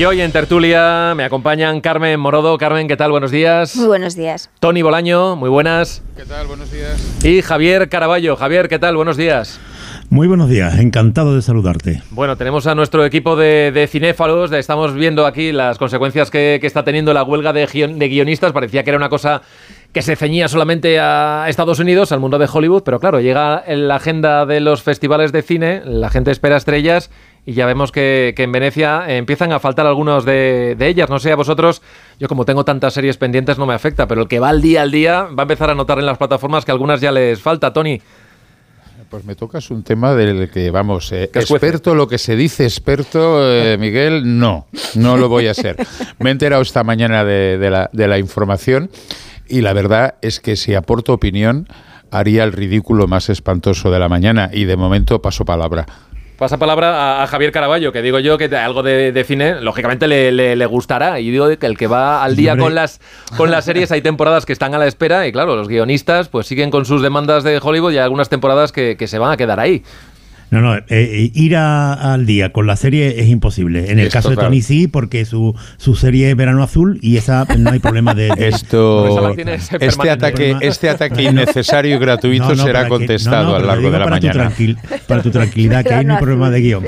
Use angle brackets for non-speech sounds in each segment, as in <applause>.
Y hoy en tertulia me acompañan Carmen Morodo. Carmen, ¿qué tal? Buenos días. Muy buenos días. Tony Bolaño, muy buenas. ¿Qué tal? Buenos días. Y Javier Caraballo. Javier, ¿qué tal? Buenos días. Muy buenos días, encantado de saludarte. Bueno, tenemos a nuestro equipo de, de cinéfalos, estamos viendo aquí las consecuencias que, que está teniendo la huelga de, de, guionistas, parecía que era una cosa que se ceñía solamente a Estados Unidos, al mundo de Hollywood, pero claro, llega en la agenda de los festivales de cine, la gente espera estrellas y ya vemos que, que en Venecia empiezan a faltar algunos de, de, ellas. No sé a vosotros, yo como tengo tantas series pendientes no me afecta, pero el que va al día al día va a empezar a notar en las plataformas que algunas ya les falta, Tony. Pues me tocas un tema del que, vamos, eh, experto, lo que se dice experto, eh, Miguel, no, no lo voy a ser. Me he enterado esta mañana de, de, la, de la información y la verdad es que si aporto opinión haría el ridículo más espantoso de la mañana y de momento paso palabra. Pasa palabra a, a, Javier Caraballo, que digo yo que algo de, de cine, lógicamente, le, le, le, gustará. Y digo que el que va al día con las, con las series, hay temporadas que están a la espera y, claro, los guionistas pues siguen con sus demandas de Hollywood y hay algunas temporadas que, que se van a quedar ahí. No, no, eh, ir a, al día con la serie es imposible. En el es caso total. de Tony sí, porque su, su serie es Verano Azul y esa no hay problema de... de Esto, <laughs> este ataque, <laughs> este ataque innecesario y gratuito no, no, será contestado que, a lo largo de la para mañana. Tu para tu tranquilidad, que ahí no hay problema de guion.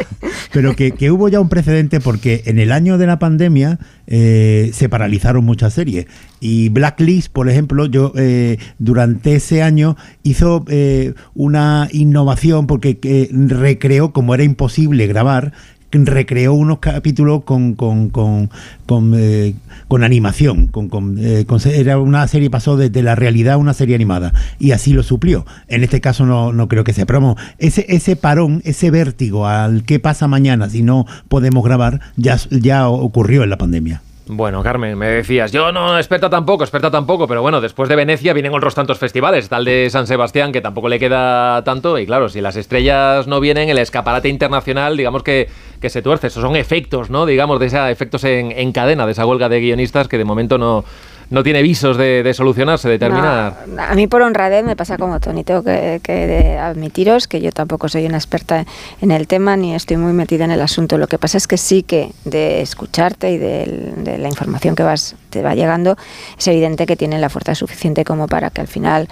Pero que, que, hubo ya un precedente porque en el año de la pandemia eh, se paralizaron muchas series. Y Blacklist, por ejemplo, yo eh, durante ese año hizo eh, una innovación porque recreó, como era imposible grabar, recreó unos capítulos con con, con, con, eh, con animación. Con, eh, era una serie, pasó desde la realidad a una serie animada. Y así lo suplió. En este caso no, no creo que sea. Pero ese, ese parón, ese vértigo al qué pasa mañana si no podemos grabar, ya, ya ocurrió en la pandemia. Bueno, Carmen, me decías, yo no experta tampoco, experta tampoco, pero bueno, después de Venecia vienen otros tantos festivales, tal de San Sebastián, que tampoco le queda tanto, y claro, si las estrellas no vienen, el escaparate internacional, digamos que, que se tuerce, esos son efectos, ¿no? Digamos, de esos efectos en, en cadena, de esa huelga de guionistas que de momento no, no tiene visos de, de solucionarse, de terminar. No, a mí por honradez me pasa como Tony, tengo que, que admitiros que yo tampoco soy una experta en el tema ni estoy muy metida en el asunto. Lo que pasa es que sí que de escucharte y de, de la información que vas te va llegando, es evidente que tienen la fuerza suficiente como para que al final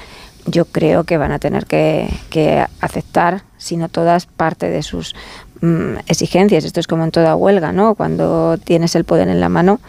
yo creo que van a tener que, que aceptar, si no todas, parte de sus mmm, exigencias. Esto es como en toda huelga, ¿no? Cuando tienes el poder en la mano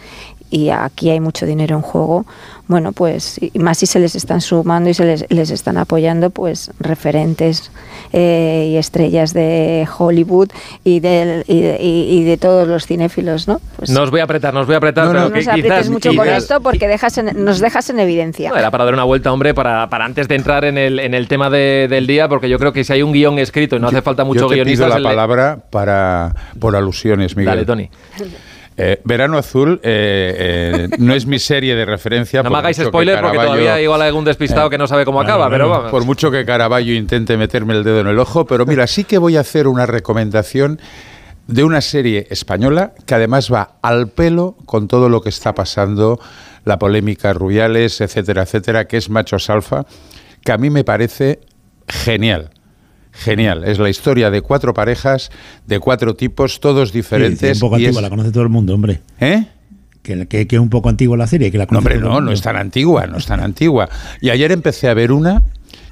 y aquí hay mucho dinero en juego, bueno, pues y más si se les están sumando y se les, les están apoyando, pues referentes eh, y estrellas de Hollywood y de, y, de, y de, todos los cinéfilos, ¿no? Pues nos voy a apretar, nos voy a apretar. No, no, no nos aprietes quizás, mucho quizás, con esto porque dejas en, nos dejas en evidencia. No, era para dar una vuelta, hombre, para, para antes de entrar en el, en el tema de, del día, porque yo creo que si hay un guion escrito y no hace falta mucho yo te guionista... Pido la palabra para, por alusiones, Miguel. Dale, Tony. <laughs> Eh, Verano Azul eh, eh, no es mi serie de referencia. No me hagáis spoiler porque todavía igual hay algún despistado que no sabe cómo acaba, pero vamos. Por mucho que Caraballo intente meterme el dedo en el ojo, pero mira, sí que voy a hacer una recomendación de una serie española que además va al pelo con todo lo que está pasando, la polémica Rubiales, etcétera, etcétera, que es Machos Alfa, que a mí me parece genial genial. Es la historia de cuatro parejas, de cuatro tipos, todos diferentes. Sí, sí, un poco antigua, es... la conoce todo el mundo, hombre. ¿Eh? Que, que, que, es un poco antigua la serie. Que la no, hombre, no, no es tan antigua, no es tan antigua. Y ayer empecé a ver una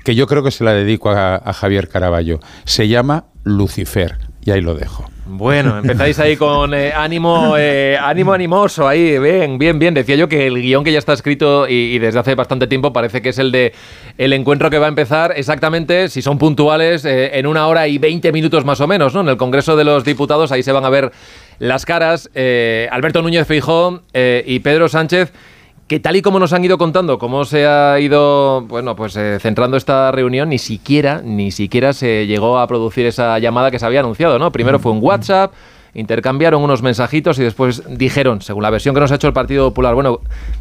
que yo creo que se la dedico a, a Javier Caraballo. Se llama Lucifer. Y ahí lo dejo. Bueno, empezáis ahí con eh, ánimo, eh, ánimo animoso, ahí, bien, bien, bien. Decía yo que el guion que ya está escrito y, desde hace bastante tiempo parece que es el de el encuentro que va a empezar exactamente, si son puntuales, eh, en una hora y veinte minutos más o menos, ¿no? En el Congreso de los Diputados, ahí se van a ver las caras. Alberto Núñez Feijó eh, y Pedro Sánchez que tal y como nos han ido contando, cómo se ha ido, bueno, pues eh, centrando esta reunión, ni siquiera, ni siquiera se llegó a producir esa llamada que se había anunciado, ¿no? Primero fue un WhatsApp, intercambiaron unos mensajitos y después dijeron, según la versión que nos ha hecho el Partido Popular, bueno,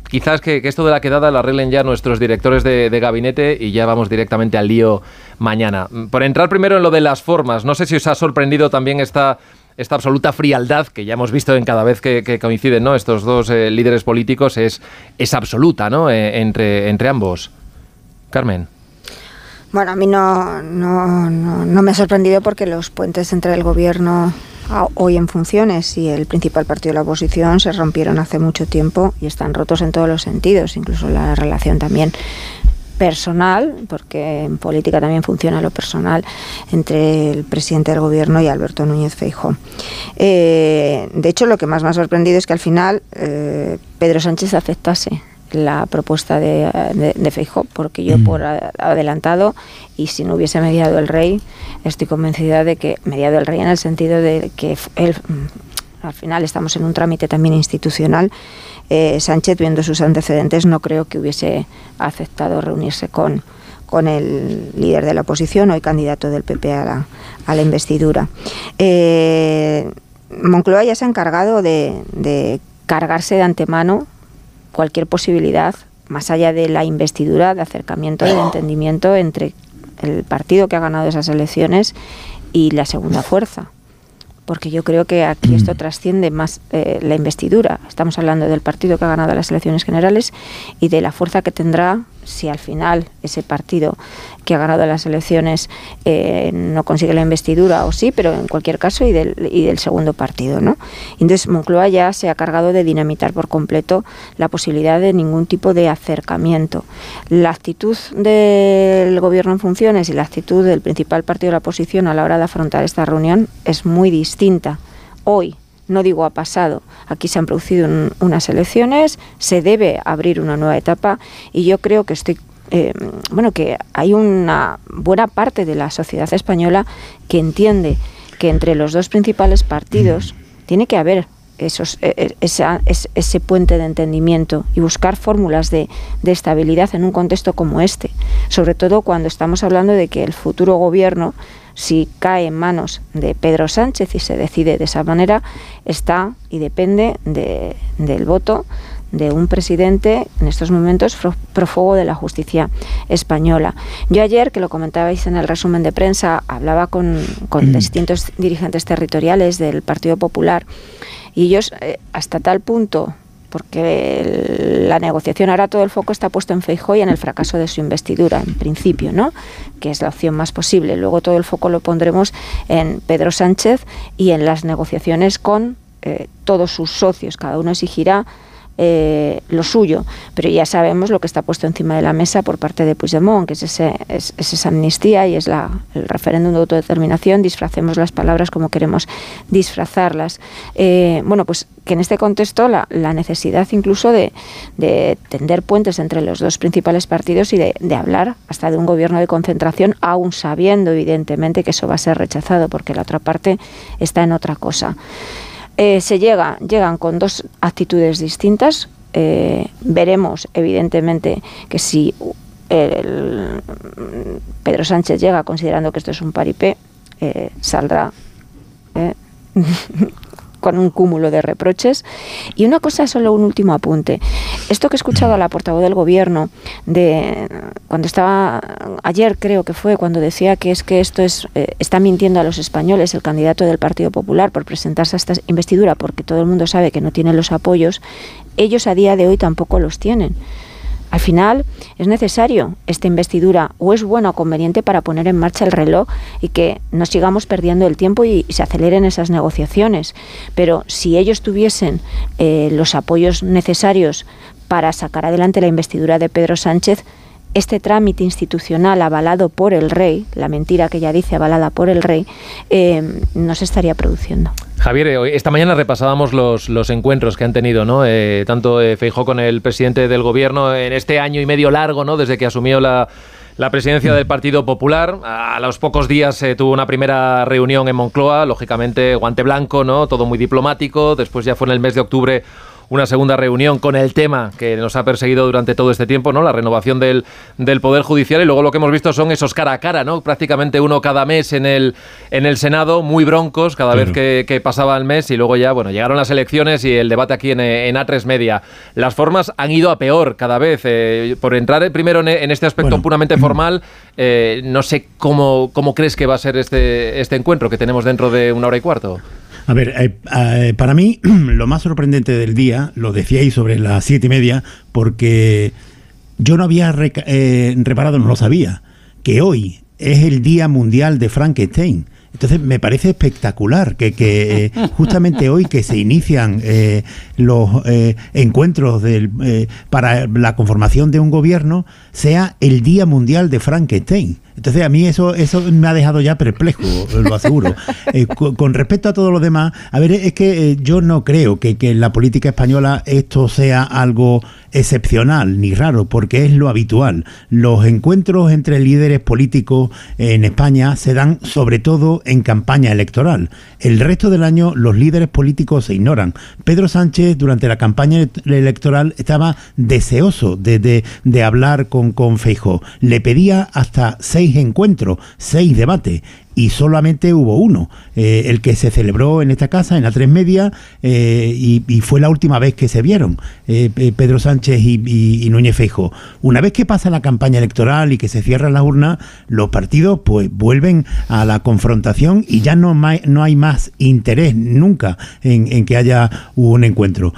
quizás que, que esto de la quedada lo arreglen ya nuestros directores de, de, gabinete y ya vamos directamente al lío mañana. Por entrar primero en lo de las formas, no sé si os ha sorprendido también esta esta absoluta frialdad que ya hemos visto en cada vez que, coinciden ¿no? estos dos eh, líderes políticos es, es absoluta ¿no? Eh, entre, entre ambos. Carmen. Bueno, a mí no, no, no, no, me ha sorprendido porque los puentes entre el gobierno hoy en funciones y el principal partido de la oposición se rompieron hace mucho tiempo y están rotos en todos los sentidos, incluso la relación también personal, porque en política también funciona lo personal, entre el presidente del gobierno y Alberto Núñez Feijóo. Eh, de hecho, lo que más me ha sorprendido es que al final eh, Pedro Sánchez aceptase la propuesta de, de, porque yo mm. por adelantado y si no hubiese mediado el rey, estoy convencida de que mediado el rey en el sentido de que él, mm, al final estamos en un trámite también institucional eh, Sánchez, viendo sus antecedentes, no creo que hubiese aceptado reunirse con, con el líder de la oposición, hoy candidato del PP a la, a la investidura. Eh, Moncloa ya se ha encargado de, de cargarse de antemano cualquier posibilidad, más allá de la investidura, de acercamiento, de entendimiento entre el partido que ha ganado esas elecciones y la segunda fuerza porque yo creo que aquí esto mm. trasciende más eh, la investidura. Estamos hablando del partido que ha ganado las elecciones generales y de la fuerza que tendrá si al final ese partido que ha ganado las elecciones eh, no consigue la investidura o sí, pero en cualquier caso y del, y del segundo partido, ¿no? Entonces Moncloa ya se ha cargado de dinamitar por completo la posibilidad de ningún tipo de acercamiento. La actitud del gobierno en funciones y la actitud del principal partido de la oposición a la hora de afrontar esta reunión es muy distinta. Hoy, no digo ha pasado, aquí se han producido unas elecciones, se debe abrir una nueva etapa y yo creo que estoy eh, bueno que hay una buena parte de la sociedad española que entiende que entre los dos principales partidos tiene que haber esos, e, e, ese, puente de entendimiento y buscar fórmulas de, de, estabilidad en un contexto como este, sobre todo cuando estamos hablando de que el futuro gobierno si cae en manos de Pedro Sánchez y se decide de esa manera, está y depende del voto de un presidente en estos momentos prófugo de la justicia española. Yo ayer, que lo comentabais en el resumen de prensa, hablaba con, con mm. distintos dirigentes territoriales del Partido Popular y ellos eh, hasta tal punto porque la negociación ahora todo el foco está puesto en Feijóo y en el fracaso de su investidura, en principio, ¿no? Que es la opción más posible. Luego todo el foco lo pondremos en Pedro Sánchez y en las negociaciones con eh, todos sus socios. Cada uno exigirá eh, lo suyo, pero ya sabemos lo que está puesto encima de la mesa por parte de Puigdemont, que es, ese, es, esa amnistía y es la, el referéndum de autodeterminación, disfracemos las palabras como queremos disfrazarlas. Eh, bueno, pues que en este contexto la, necesidad incluso de, tender puentes entre los dos principales partidos y de, de hablar hasta de un gobierno de concentración, aún sabiendo evidentemente que eso va a ser rechazado porque la otra parte está en otra cosa. Eh, se llega, llegan con dos actitudes distintas. Eh, veremos, evidentemente, que si Pedro Sánchez llega considerando que esto es un paripé, eh, saldrá <laughs> con un cúmulo de reproches. Y una cosa, solo un último apunte. Esto que he escuchado a la portavoz del gobierno de cuando estaba ayer creo que fue cuando decía que es que esto es eh, está mintiendo a los españoles el candidato del Partido Popular por presentarse a esta investidura porque todo el mundo sabe que no tiene los apoyos, ellos a día de hoy tampoco los tienen. Al final es necesario esta investidura o es bueno o conveniente para poner en marcha el reloj y que no sigamos perdiendo el tiempo y, se aceleren esas negociaciones. Pero si ellos tuviesen eh, los apoyos necesarios para sacar adelante la investidura de Pedro Sánchez, este trámite institucional avalado por el rey, la mentira que ya dice avalada por el rey, eh, no se estaría produciendo. Javier, eh, esta mañana repasábamos los, los encuentros que han tenido, ¿no? Eh, tanto eh, Feijó con el presidente del gobierno en este año y medio largo, ¿no? Desde que asumió la, la presidencia del Partido Popular. A los pocos días tuvo una primera reunión en Moncloa, lógicamente guante blanco, ¿no? Todo muy diplomático. Después ya fue en el mes de octubre una segunda reunión con el tema que nos ha perseguido durante todo este tiempo, ¿no? La renovación del, del Poder Judicial y luego lo que hemos visto son esos cara a cara, ¿no? Prácticamente uno cada mes en el, en el Senado, muy broncos cada vez que, pasaba el mes y luego ya, bueno, llegaron las elecciones y el debate aquí en, en A3 Media. Las formas han ido a peor cada vez. Eh, por entrar primero en, este aspecto puramente <clears throat> formal, eh, no sé cómo, cómo crees que va a ser este, este encuentro que tenemos dentro de una hora y cuarto. A ver, eh, eh, para mí <clears throat> lo más sorprendente del día, lo decíais sobre las siete y media, porque yo no había eh, reparado, no lo sabía, que hoy es el Día Mundial de Frankenstein. Entonces me parece espectacular que, que <laughs> justamente hoy que se inician los encuentros del, para la conformación de un gobierno sea el Día Mundial de Frankenstein. Entonces a mí eso, eso me ha dejado ya perplejo, lo aseguro. <laughs> Eh, con, respecto a todo lo demás, a ver, es que eh, yo no creo que, que en la política española esto sea algo excepcional ni raro, porque es lo habitual. Los encuentros entre líderes políticos en España se dan sobre todo en campaña electoral. El resto del año los líderes políticos se ignoran. Pedro Sánchez durante la campaña electoral estaba deseoso de, de, hablar con, con Feijó. Le pedía hasta seis encuentros, seis debates y solamente hubo uno, eh, el que se celebró en esta casa, en la Tres Media, eh, y, fue la última vez que se vieron eh, Pedro Sánchez y, Núñez Feijo. Una vez que pasa la campaña electoral y que se cierran las urnas, los partidos pues vuelven a la confrontación y ya no, no hay más interés nunca en, que haya un encuentro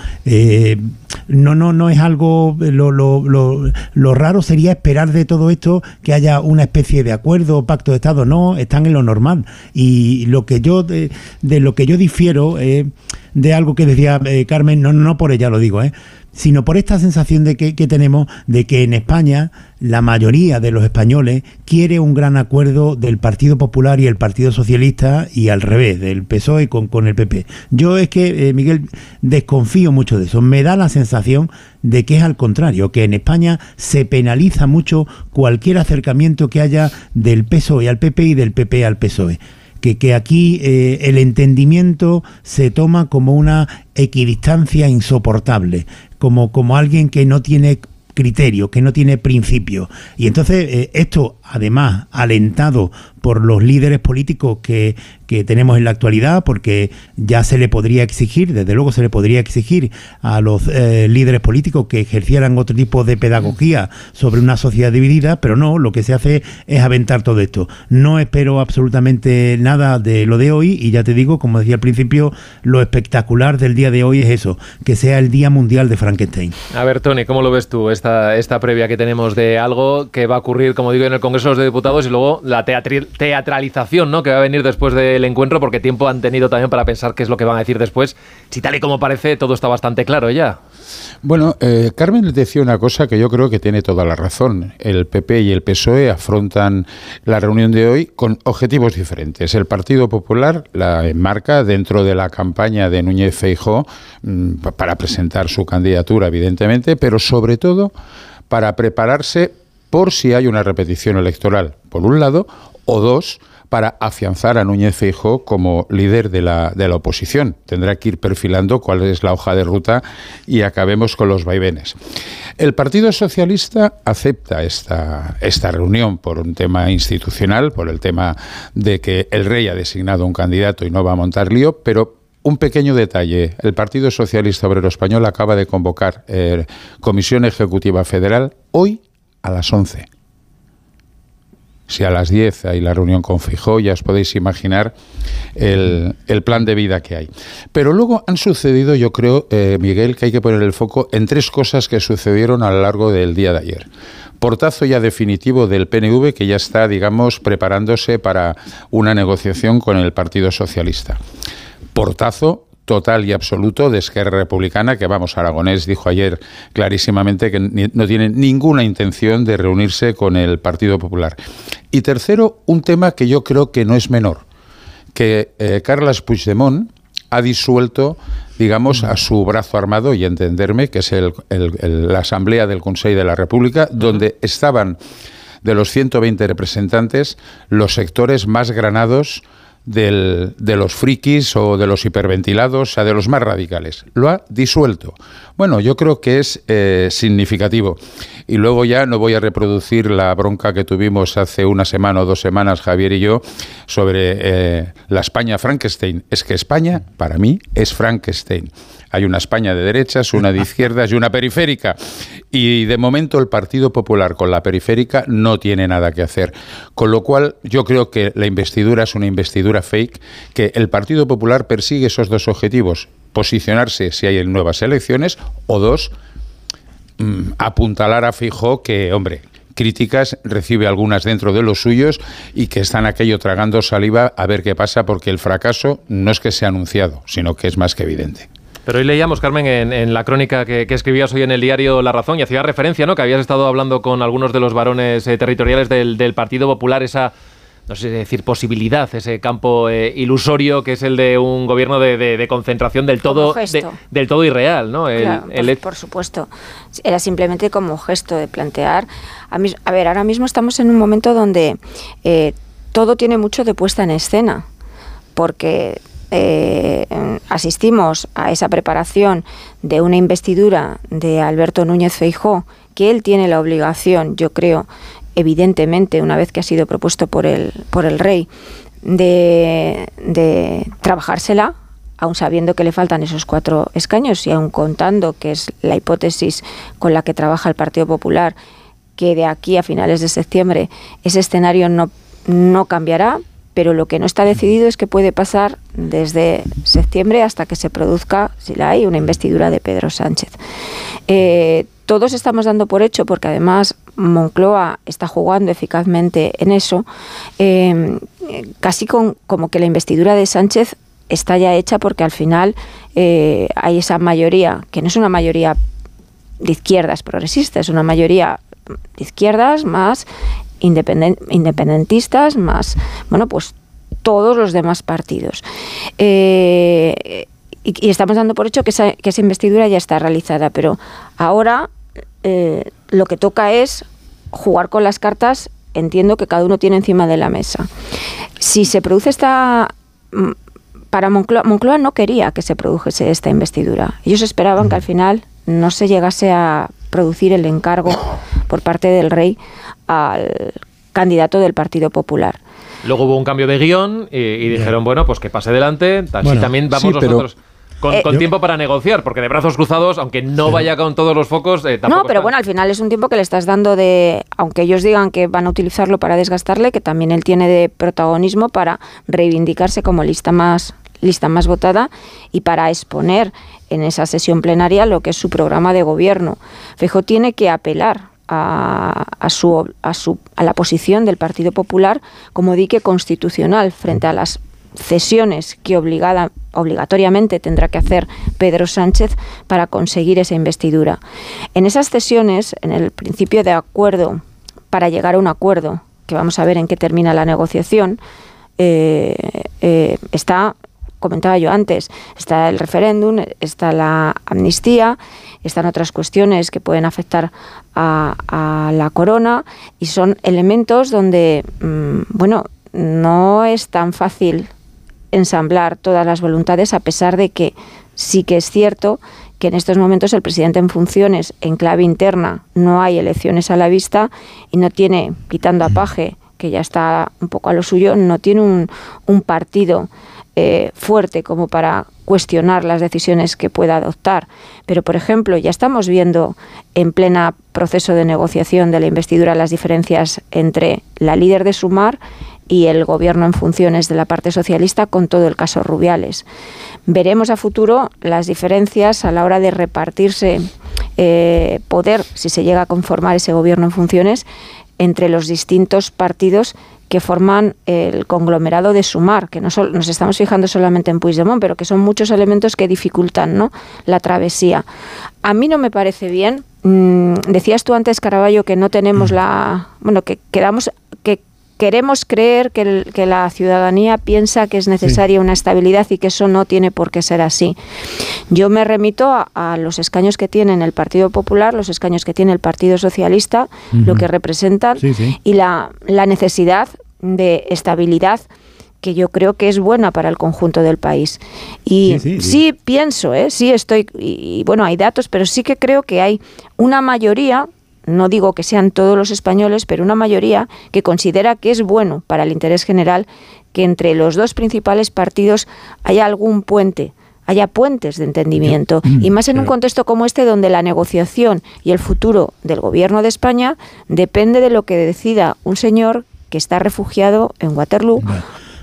no, no, no es algo, lo, lo, lo, lo, raro sería esperar de todo esto que haya una especie de acuerdo pacto de Estado, no, están en lo normal. Y lo que yo, de, lo que yo difiero es de algo que decía eh, Carmen, no, no por ella lo digo, ¿eh? Sino por esta sensación de que, tenemos de que en España la mayoría de los españoles quiere un gran acuerdo del Partido Popular y el Partido Socialista y al revés, del PSOE con, con el PP. Yo es que, eh, Miguel, desconfío mucho de eso. Me da la sensación de que es al contrario, que en España se penaliza mucho cualquier acercamiento que haya del PSOE al PP y del PP al PSOE que, que aquí eh, el entendimiento se toma como una equidistancia insoportable, como, como alguien que no tiene criterio, que no tiene principio. Y entonces eh, esto, además, alentado por los líderes políticos que, que, tenemos en la actualidad, porque ya se le podría exigir, desde luego se le podría exigir a los eh, líderes políticos que ejercieran otro tipo de pedagogía sobre una sociedad dividida, pero no, lo que se hace es aventar todo esto. No espero absolutamente nada de lo de hoy y ya te digo, como decía al principio, lo espectacular del día de hoy es eso, que sea el Día Mundial de Frankenstein. A ver, Tony, ¿cómo lo ves tú esta, esta previa que tenemos de algo que va a ocurrir, como digo, en el Congreso de Diputados y luego la teatril teatralización ¿no? que va a venir después del encuentro, porque tiempo han tenido también para pensar qué es lo que van a decir después. Si tal y como parece, todo está bastante claro ya. Bueno, eh, Carmen les decía una cosa que yo creo que tiene toda la razón. El PP y el PSOE afrontan la reunión de hoy con objetivos diferentes. El Partido Popular la enmarca dentro de la campaña de Núñez Feijó mm, para presentar su candidatura, evidentemente, pero sobre todo para prepararse por si hay una repetición electoral, por un lado, o dos, para afianzar a Núñez Feijóo como líder de la, de la oposición. Tendrá que ir perfilando cuál es la hoja de ruta y acabemos con los vaivenes. El Partido Socialista acepta esta, esta reunión por un tema institucional, por el tema de que el rey ha designado un candidato y no va a montar lío, pero un pequeño detalle. El Partido Socialista Obrero Español acaba de convocar eh, Comisión Ejecutiva Federal hoy a las 11. Si a las 10 hay la reunión con Fijó, ya os podéis imaginar el, plan de vida que hay. Pero luego han sucedido, yo creo, eh, Miguel, que hay que poner el foco en tres cosas que sucedieron a lo largo del día de ayer portazo ya definitivo del PNV que ya está, digamos, preparándose para una negociación con el Partido Socialista. Portazo total y absoluto de Esquerra Republicana, que vamos, Aragonés dijo ayer clarísimamente que no tiene ninguna intención de reunirse con el Partido Popular. Y tercero, un tema que yo creo que no es menor, que eh, Carles Puigdemont ha disuelto, digamos, a su brazo armado, y entenderme, que es la Asamblea del Consejo de la República, donde estaban de los 120 representantes los sectores más granados del, de los frikis o de los hiperventilados, o sea, de los más radicales. Lo ha disuelto. Bueno, yo creo que es eh, significativo. Y luego ya no voy a reproducir la bronca que tuvimos hace una semana o dos semanas, Javier y yo, sobre eh, la España Frankenstein. Es que España, para mí, es Frankenstein. Hay una España de derechas, una de izquierdas y una periférica. Y de momento el Partido Popular con la periférica no tiene nada que hacer. Con lo cual yo creo que la investidura es una investidura fake, que el Partido Popular persigue esos dos objetivos, posicionarse si hay nuevas elecciones, o dos, mm, apuntalar a Fijo que, hombre, críticas, recibe algunas dentro de los suyos y que están aquello tragando saliva a ver qué pasa porque el fracaso no es que sea anunciado, sino que es más que evidente. Pero hoy leíamos, Carmen, en, la crónica que, escribías hoy en el diario La Razón y hacía referencia, ¿no? Que habías estado hablando con algunos de los varones eh, territoriales del, del Partido Popular, esa no sé decir posibilidad, ese campo eh, ilusorio que es el de un gobierno de, concentración del todo, del todo irreal, ¿no? por, supuesto. Era simplemente como gesto de plantear. A, ver, ahora mismo estamos en un momento donde eh, todo tiene mucho de puesta en escena, porque eh, asistimos a esa preparación de una investidura de Alberto Núñez Feijó, que él tiene la obligación, yo creo, evidentemente, una vez que ha sido propuesto por el, por el rey, de, de trabajársela, aun sabiendo que le faltan esos cuatro escaños y aun contando que es la hipótesis con la que trabaja el Partido Popular, que de aquí a finales de septiembre ese escenario no, no cambiará, pero lo que no está decidido es que puede pasar desde septiembre hasta que se produzca, si la hay, una investidura de Pedro Sánchez. Eh, todos estamos dando por hecho, porque además Moncloa está jugando eficazmente en eso, eh, casi con, como que la investidura de Sánchez está ya hecha porque al final eh, hay esa mayoría, que no es una mayoría de izquierdas progresistas, es una mayoría de izquierdas más independentistas, más, bueno, pues todos los demás partidos. Eh, y, estamos dando por hecho que esa, que esa investidura ya está realizada, pero ahora eh, lo que toca es jugar con las cartas, entiendo que cada uno tiene encima de la mesa. Si se produce esta... Mm, para Moncloa, Moncloa no quería que se produjese esta investidura. Ellos esperaban que al final no se llegase a producir el encargo por parte del rey al candidato del Partido Popular. Luego hubo un cambio de guion y, dijeron, bueno, pues que pase adelante, así también vamos nosotros. Con, eh, tiempo para negociar, porque de brazos cruzados, aunque no vaya con todos los focos, eh, No, pero bueno, al final es un tiempo que le estás dando de, aunque ellos digan que van a utilizarlo para desgastarle, que también él tiene de protagonismo para reivindicarse como lista más lista más votada y para exponer en esa sesión plenaria lo que es su programa de gobierno. Fejo tiene que apelar a, a, su, a, su, a la posición del Partido Popular como dique constitucional frente a las cesiones que obligada, obligatoriamente tendrá que hacer Pedro Sánchez para conseguir esa investidura. En esas cesiones, en el principio de acuerdo, para llegar a un acuerdo, que vamos a ver en qué termina la negociación, eh, eh, está, comentaba yo antes, está el referéndum, está la amnistía, están otras cuestiones que pueden afectar a, la corona y son elementos donde, mm, bueno, no es tan fácil ensamblar todas las voluntades, a pesar de que sí que es cierto que en estos momentos el presidente en funciones, en clave interna, no hay elecciones a la vista y no tiene, quitando a Paje, que ya está un poco a lo suyo, no tiene un, un partido eh, fuerte como para cuestionar las decisiones que pueda adoptar. Pero, por ejemplo, ya estamos viendo en plena proceso de negociación de la investidura las diferencias entre la líder de Sumar y el gobierno en funciones de la parte socialista con todo el caso Rubiales. Veremos a futuro las diferencias a la hora de repartirse eh, poder, si se llega a conformar ese gobierno en funciones, entre los distintos partidos que forman el conglomerado de Sumar, que no nos estamos fijando solamente en Puigdemont, pero que son muchos elementos que dificultan ¿no? la travesía. A mí no me parece bien. Mm, decías tú antes, Caraballo, que no tenemos la. Bueno, que quedamos. Que queremos creer que, que, la ciudadanía piensa que es necesaria una estabilidad y que eso no tiene por qué ser así. Yo me remito a, los escaños que tiene el Partido Popular, los escaños que tiene el Partido Socialista, lo que representan y la, la necesidad de estabilidad que yo creo que es buena para el conjunto del país. Y sí, pienso, ¿eh? sí estoy, y, bueno, hay datos, pero sí que creo que hay una mayoría no digo que sean todos los españoles, pero una mayoría que considera que es bueno para el interés general que entre los dos principales partidos haya algún puente, haya puentes de entendimiento. y más en un contexto como este, donde la negociación y el futuro del gobierno de España depende de lo que decida un señor que está refugiado en Waterloo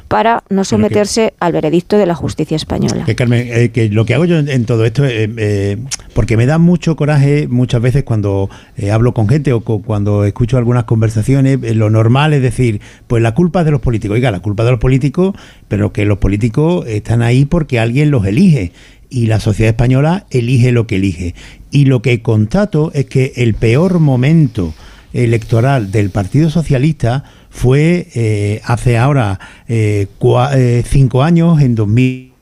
para no someterse al veredicto de la justicia española. Que Carmen, eh, que lo que hago yo en, todo esto, eh, eh, porque me da mucho coraje muchas veces cuando hablo con gente o cuando escucho algunas conversaciones, lo normal es decir, pues la culpa es de los políticos. Oiga, la culpa de los políticos, pero que los políticos están ahí porque alguien los elige y la sociedad española elige lo que elige. Y lo que constato es que el peor momento electoral del Partido Socialista fue eh, hace ahora eh, eh, cinco años, en 2000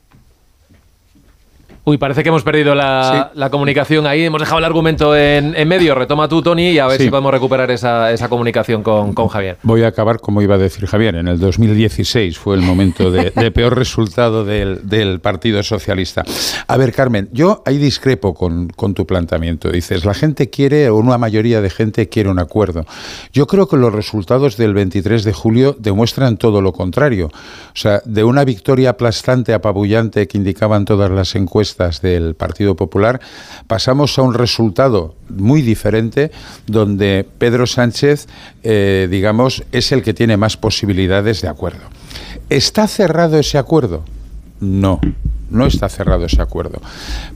Uy, parece que hemos perdido la, comunicación ahí. Hemos dejado el argumento en, medio. Retoma tú, Tony, y a ver si podemos recuperar esa, comunicación con, Javier. Voy a acabar como iba a decir Javier. En el 2016 fue el momento de, peor resultado del, Partido Socialista. A ver, Carmen, yo ahí discrepo con, con tu planteamiento. Dices, la gente quiere, o una mayoría de gente quiere un acuerdo. Yo creo que los resultados del 23 de julio demuestran todo lo contrario. O sea, de una victoria aplastante, apabullante que indicaban todas las encuestas, del Partido Popular, pasamos a un resultado muy diferente donde Pedro Sánchez, eh, digamos, es el que tiene más posibilidades de acuerdo. ¿Está cerrado ese acuerdo? No, no está cerrado ese acuerdo.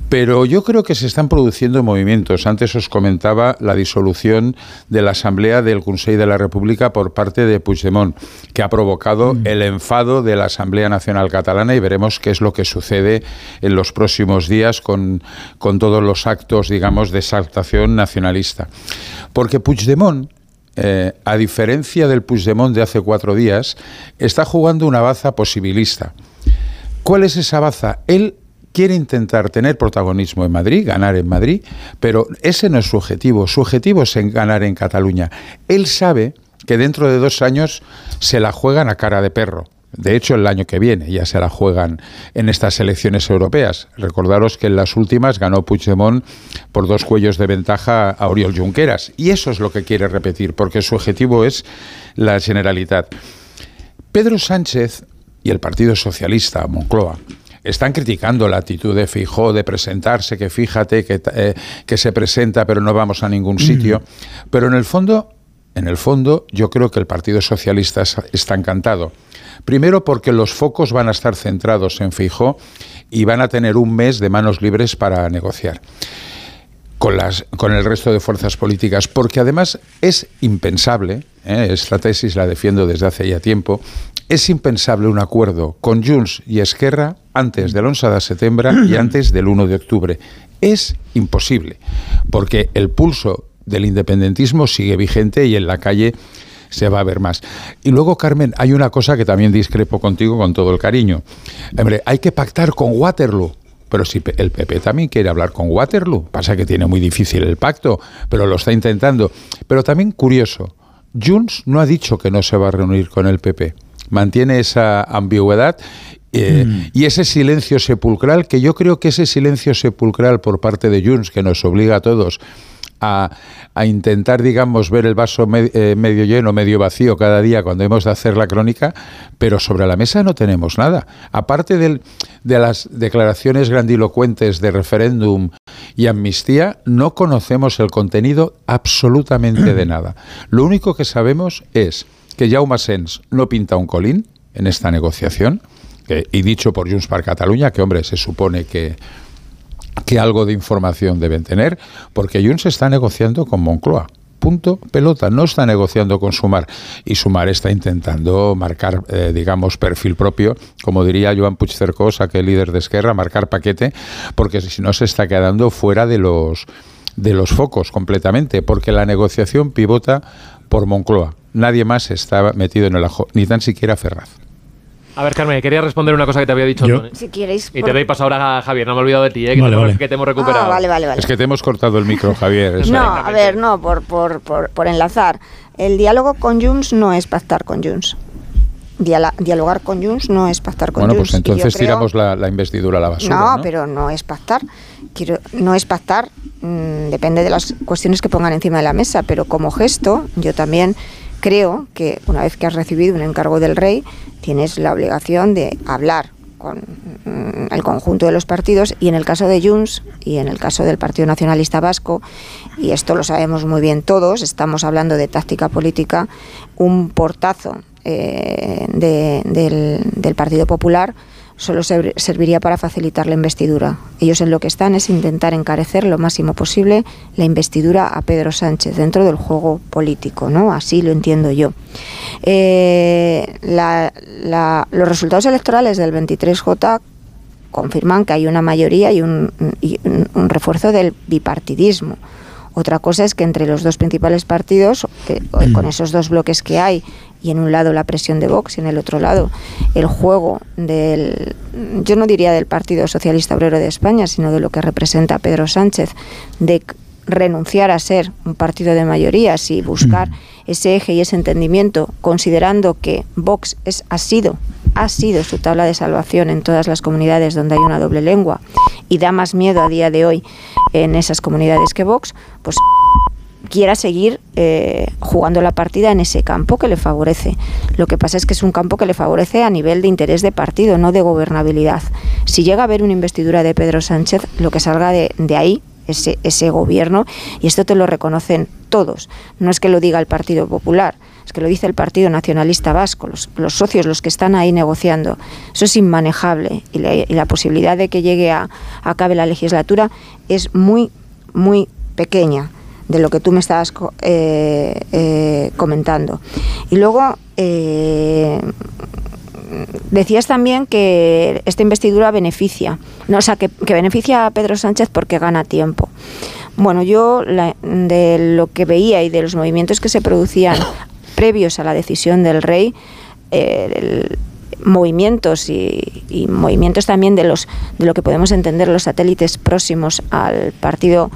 Pero yo creo que se están produciendo movimientos. Antes os comentaba la disolución de la Asamblea del Consejo de la República por parte de Puigdemont, que ha provocado mm. el enfado de la Asamblea Nacional Catalana y veremos qué es lo que sucede en los próximos días con, con todos los actos, digamos, de exaltación nacionalista. Porque Puigdemont eh, a diferencia del Puigdemont de hace cuatro días, está jugando una baza posibilista. ¿Cuál es esa baza? Él quiere intentar tener protagonismo en Madrid, ganar en Madrid, pero ese no es su objetivo. Su objetivo es ganar en Cataluña. Él sabe que dentro de dos años se la juegan a cara de perro. De hecho, el año que viene ya se la juegan en estas elecciones europeas. Recordaros que en las últimas ganó Puigdemont por dos cuellos de ventaja a Oriol Junqueras. Y eso es lo que quiere repetir, porque su objetivo es la Generalitat. Pedro Sánchez y el Partido Socialista, Moncloa, están criticando la actitud de Fijó de presentarse, que fíjate que, eh, que se presenta pero no vamos a ningún sitio. Pero en el fondo, en el fondo, yo creo que el Partido Socialista está encantado. Primero porque los focos van a estar centrados en Fijó y van a tener un mes de manos libres para negociar con, las, con el resto de fuerzas políticas, porque además es impensable, ¿eh? esta tesis la defiendo desde hace ya tiempo, es impensable un acuerdo con Junts y Esquerra antes del 11 de septiembre y antes del 1 de octubre. Es imposible, porque el pulso del independentismo sigue vigente y en la calle se va a ver más. Y luego, Carmen, hay una cosa que también discrepo contigo con todo el cariño. Hombre, hay que pactar con Waterloo. Pero si el PP también quiere hablar con Waterloo, pasa que tiene muy difícil el pacto, pero lo está intentando. Pero también curioso, Junts no ha dicho que no se va a reunir con el PP mantiene esa ambigüedad eh, mm. y ese silencio sepulcral, que yo creo que ese silencio sepulcral por parte de Junts, que nos obliga a todos a, intentar, digamos, ver el vaso eh, medio lleno, medio vacío cada día cuando hemos de hacer la crónica, pero sobre la mesa no tenemos nada. Aparte del, de las declaraciones grandilocuentes de referéndum y amnistía, no conocemos el contenido absolutamente de nada. Lo único que sabemos es que Jaume Sens no pinta un colín en esta negociación, y dicho por Junts per Cataluña, que hombre, se supone que, que algo de información deben tener, porque Junts está negociando con Moncloa. Punto, pelota, no está negociando con Sumar y Sumar está intentando marcar, eh, digamos, perfil propio, como diría Joan Puigcercós, aquel líder de Esquerra, marcar paquete, porque si no se está quedando fuera de los de los focos completamente, porque la negociación pivota por Moncloa. Nadie más estaba metido en el ajo, ni tan siquiera Ferraz. A ver, Carmen, quería responder una cosa que te había dicho. Si queréis. Y te doy paso ahora a Javier, no me he olvidado de ti, ¿eh? que, te, hemos recuperado. Ah, vale, vale, vale. Es que te hemos cortado el micro, Javier. no, a ver, no, por, por, por, enlazar. El diálogo con Junts no es pactar con Junts. dialogar con Junts no es pactar con Junts. Bueno, pues entonces tiramos la, investidura a la basura. No, pero no es pactar. Quiero, no es pactar, mm, depende de las cuestiones que pongan encima de la mesa, pero como gesto, yo también creo que una vez que has recibido un encargo del rey, tienes la obligación de hablar con mm, el conjunto de los partidos y en el caso de Junts y en el caso del Partido Nacionalista Vasco, y esto lo sabemos muy bien todos, estamos hablando de táctica política, un portazo eh, del, Partido Popular solo serviría para facilitar la investidura. Ellos en lo que están es intentar encarecer lo máximo posible la investidura a Pedro Sánchez dentro del juego político, ¿no? Así lo entiendo yo. Eh, los resultados electorales del 23J confirman que hay una mayoría y un refuerzo del bipartidismo. Otra cosa es que entre los dos principales partidos, eh, con esos dos bloques que hay, y en un lado la presión de Vox y en el otro lado el juego del, yo no diría del Partido Socialista Obrero de España, sino de lo que representa Pedro Sánchez, de renunciar a ser un partido de mayorías y buscar ese eje y ese entendimiento, considerando que Vox es, ha sido ha sido su tabla de salvación en todas las comunidades donde hay una doble lengua y da más miedo a día de hoy en esas comunidades que Vox, pues quiera seguir eh, jugando la partida en ese campo que le favorece. Lo que pasa es que es un campo que le favorece a nivel de interés de partido, no de gobernabilidad. Si llega a haber una investidura de Pedro Sánchez, lo que salga de, de ahí ese, ese gobierno, y esto te lo reconocen todos. No es que lo diga el Partido Popular, que lo dice el Partido Nacionalista Vasco, los, socios, los que están ahí negociando. Eso es inmanejable y la, posibilidad de que llegue a, acabe la legislatura es muy, muy pequeña de lo que tú me estabas eh, eh, comentando. Y luego eh, decías también que esta investidura beneficia, no, o sea, que, que, beneficia a Pedro Sánchez porque gana tiempo. Bueno, yo de lo que veía y de los movimientos que se producían <coughs> previos a la decisión del rey, movimientos y, movimientos también de los de lo que podemos entender los satélites próximos al partido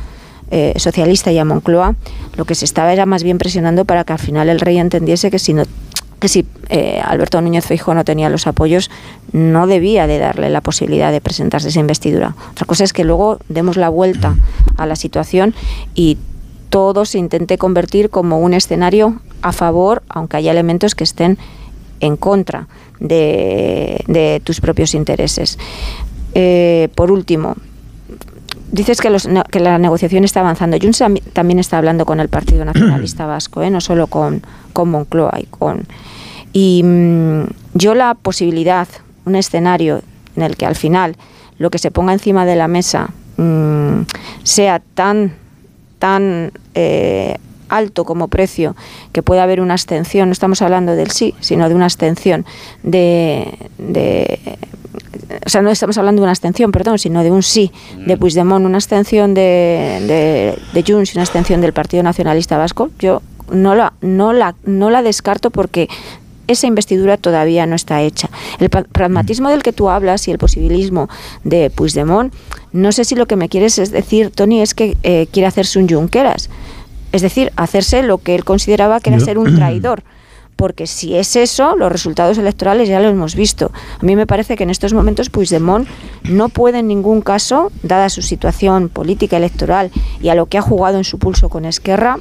eh, socialista y a Moncloa, lo que se estaba era más bien presionando para que al final el rey entendiese que si no que si eh, Alberto Núñez Feijóo no tenía los apoyos, no debía de darle la posibilidad de presentarse esa investidura. Otra cosa es que luego demos la vuelta a la situación y todo se intente convertir como un escenario a favor, aunque haya elementos que estén en contra de, tus propios intereses. Eh, por último, dices que, la negociación está avanzando. Junts también está hablando con el Partido <clears throat> Nacionalista Vasco, ¿eh? no solo con, con Moncloa y con... Y mm, yo la posibilidad, un escenario en el que al final lo que se ponga encima de la mesa mm, sea tan tan eh, alto como precio que puede haber una abstención, no estamos hablando del sí, sino de una abstención de, o sea, no estamos hablando de una abstención, perdón, sino de un sí de mm. Puigdemont, una abstención de, de, de Junts y una abstención del Partido Nacionalista Vasco, yo no la, no la, no la descarto porque esa investidura todavía no está hecha. El pragmatismo del que tú hablas y el posibilismo de Puigdemont, no sé si lo que me quieres es decir, Tony, es que eh, quiere hacerse un Junqueras. Es decir, hacerse lo que él consideraba que era ser un traidor. Porque si es eso, los resultados electorales ya lo hemos visto. A mí me parece que en estos momentos Puigdemont no puede en ningún caso, dada su situación política electoral y a lo que ha jugado en su pulso con Esquerra,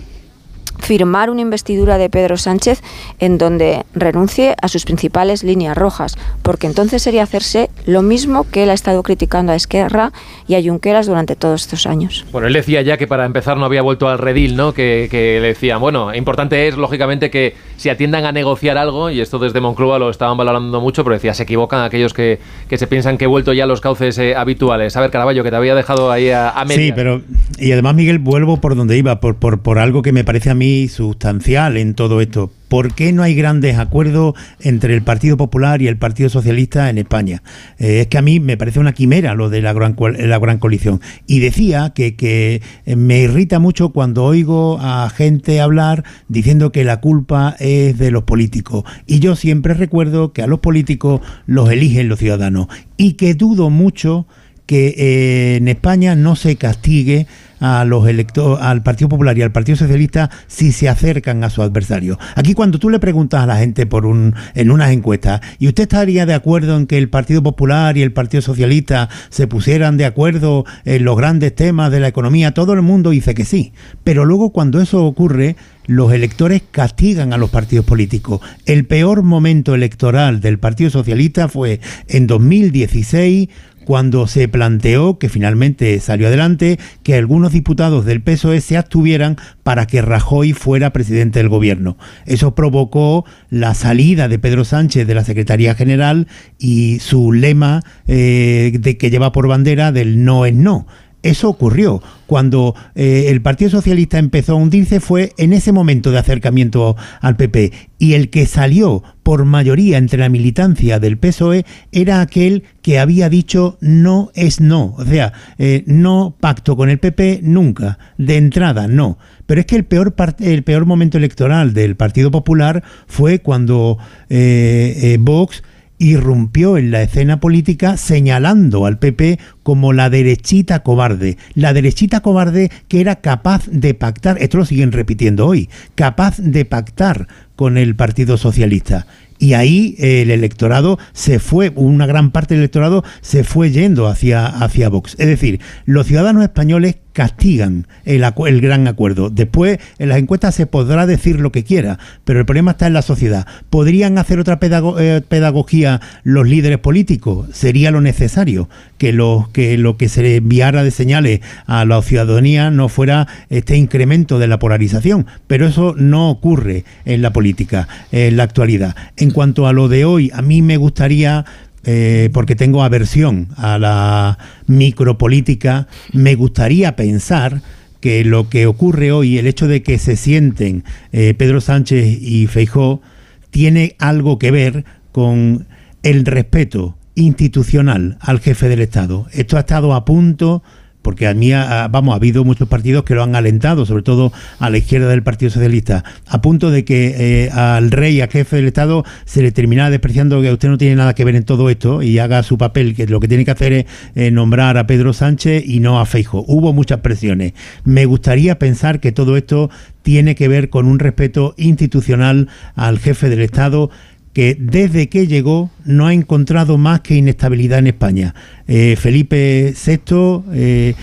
firmar una investidura de Pedro Sánchez en donde renuncie a sus principales líneas rojas, porque entonces sería hacerse lo mismo que él ha estado criticando a Esquerra y a Junqueras durante todos estos años. Bueno, él decía ya que para empezar no había vuelto al redil, ¿no? Que, que le decían, bueno, importante es lógicamente que se atiendan a negociar algo, y esto desde Moncloa lo estaban valorando mucho, pero decía, se equivocan aquellos que, que se piensan que he vuelto ya a los cauces eh, habituales. A ver, Caraballo, que te había dejado ahí a, a Sí, pero, y además, Miguel, vuelvo por donde iba, por, por, por algo que me parece a mí sustancial en todo esto. ¿Por qué no hay grandes acuerdos entre el Partido Popular y el Partido Socialista en España? Eh, es que a mí me parece una quimera lo de la gran, la gran coalición. Y decía que, que me irrita mucho cuando oigo a gente hablar diciendo que la culpa es de los políticos. Y yo siempre recuerdo que a los políticos los eligen los ciudadanos. Y que dudo mucho que eh, en España no se castigue a los electores, al Partido Popular y al Partido Socialista si se acercan a su adversario. Aquí cuando tú le preguntas a la gente por un, en unas encuestas, ¿y usted estaría de acuerdo en que el Partido Popular y el Partido Socialista se pusieran de acuerdo en los grandes temas de la economía? Todo el mundo dice que sí. Pero luego cuando eso ocurre, los electores castigan a los partidos políticos. El peor momento electoral del Partido Socialista fue en 2016 cuando se planteó, que finalmente salió adelante, que algunos diputados del PSOE se abstuvieran para que Rajoy fuera presidente del gobierno. Eso provocó la salida de Pedro Sánchez de la Secretaría General y su lema eh, de que lleva por bandera del no es no. Eso ocurrió. Cuando eh, el Partido Socialista empezó a hundirse fue en ese momento de acercamiento al PP. Y el que salió por mayoría entre la militancia del PSOE era aquel que había dicho no es no. O sea, eh, no pacto con el PP nunca. De entrada, no. Pero es que el peor, el peor momento electoral del Partido Popular fue cuando eh, Vox irrumpió en la escena política señalando al PP como la derechita cobarde, la derechita cobarde que era capaz de pactar, esto lo siguen repitiendo hoy, capaz de pactar con el Partido Socialista. Y ahí el electorado se fue, una gran parte del electorado se fue yendo hacia, hacia Vox. Es decir, los ciudadanos españoles castigan el, el, gran acuerdo. Después, en las encuestas se podrá decir lo que quiera, pero el problema está en la sociedad. ¿Podrían hacer otra eh, pedagogía los líderes políticos? Sería lo necesario, que lo que, lo que se enviara de señales a la ciudadanía no fuera este incremento de la polarización, pero eso no ocurre en la política, en la actualidad. En cuanto a lo de hoy, a mí me gustaría eh, porque tengo aversión a la micropolítica, me gustaría pensar que lo que ocurre hoy, el hecho de que se sienten eh, Pedro Sánchez y Feijó, tiene algo que ver con el respeto institucional al jefe del Estado. Esto ha estado a punto porque a mí, vamos, ha habido muchos partidos que lo han alentado, sobre todo a la izquierda del Partido Socialista, a punto de que eh, al rey, al jefe del Estado, se le terminara despreciando que usted no tiene nada que ver en todo esto y haga su papel, que lo que tiene que hacer es eh, nombrar a Pedro Sánchez y no a Feijo. Hubo muchas presiones. Me gustaría pensar que todo esto tiene que ver con un respeto institucional al jefe del Estado que desde que llegó no ha encontrado más que inestabilidad en España. Eh, Felipe VI eh,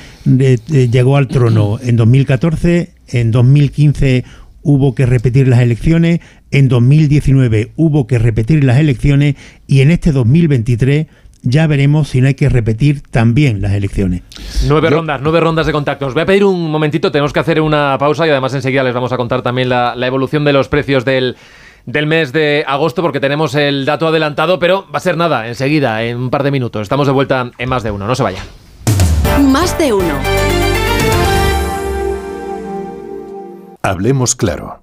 llegó al trono <clears throat> en 2014, en 2015 hubo que repetir las elecciones, en 2019 hubo que repetir las elecciones y en este 2023 ya veremos si no hay que repetir también las elecciones. Nueve rondas, nueve rondas de contactos. Voy a pedir un momentito, tenemos que hacer una pausa y además enseguida les vamos a contar también la evolución de los precios del del mes de agosto porque tenemos el dato adelantado, pero va a ser nada, enseguida, en un par de minutos. Estamos de vuelta en más de uno, no se vayan. Más de uno. Hablemos claro.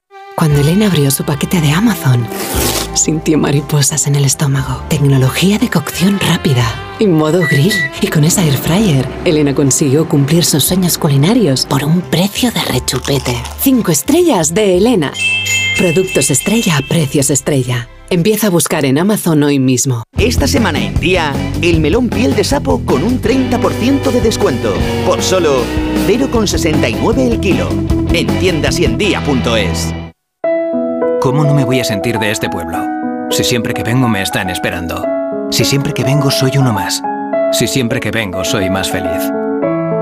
Cuando Elena abrió su paquete de Amazon, sintió mariposas en el estómago. Tecnología de cocción rápida y modo grill. Y con esa air fryer, Elena consiguió cumplir sus sueños culinarios por un precio de rechupete. Cinco estrellas de Elena. Productos estrella a precios estrella. Empieza a buscar en Amazon hoy mismo. Esta semana en día, el melón piel de sapo con un 30% de descuento. Por solo 0,69 el kilo. En tiendasiendía.es. ¿Cómo no me voy a sentir de este pueblo? Si siempre que vengo me están esperando. Si siempre que vengo soy uno más. Si siempre que vengo soy más feliz.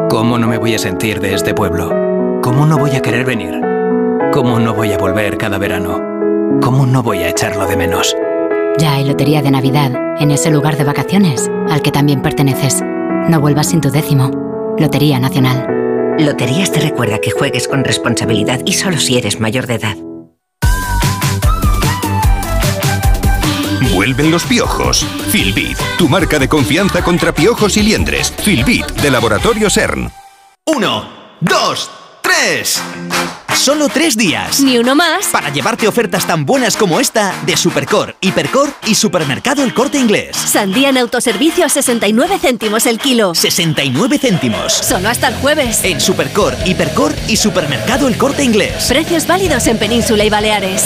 ¿Cómo no me voy a sentir de este pueblo? ¿Cómo no voy a querer venir? ¿Cómo no voy a volver cada verano? ¿Cómo no voy a echarlo de menos? Ya hay lotería de Navidad en ese lugar de vacaciones al que también perteneces. No vuelvas sin tu décimo. Lotería Nacional. Loterías te recuerda que juegues con responsabilidad y solo si eres mayor de edad. Vuelven los piojos. Filbit, tu marca de confianza contra piojos y liendres. Filbit, de Laboratorio CERN. Uno, dos, tres. Solo tres días. Ni uno más. Para llevarte ofertas tan buenas como esta de Supercor, Hipercor y Supermercado El Corte Inglés. Sandía en autoservicio a 69 céntimos el kilo. 69 céntimos. Solo hasta el jueves. En Supercor, Hipercor y Supermercado El Corte Inglés. Precios válidos en Península y Baleares.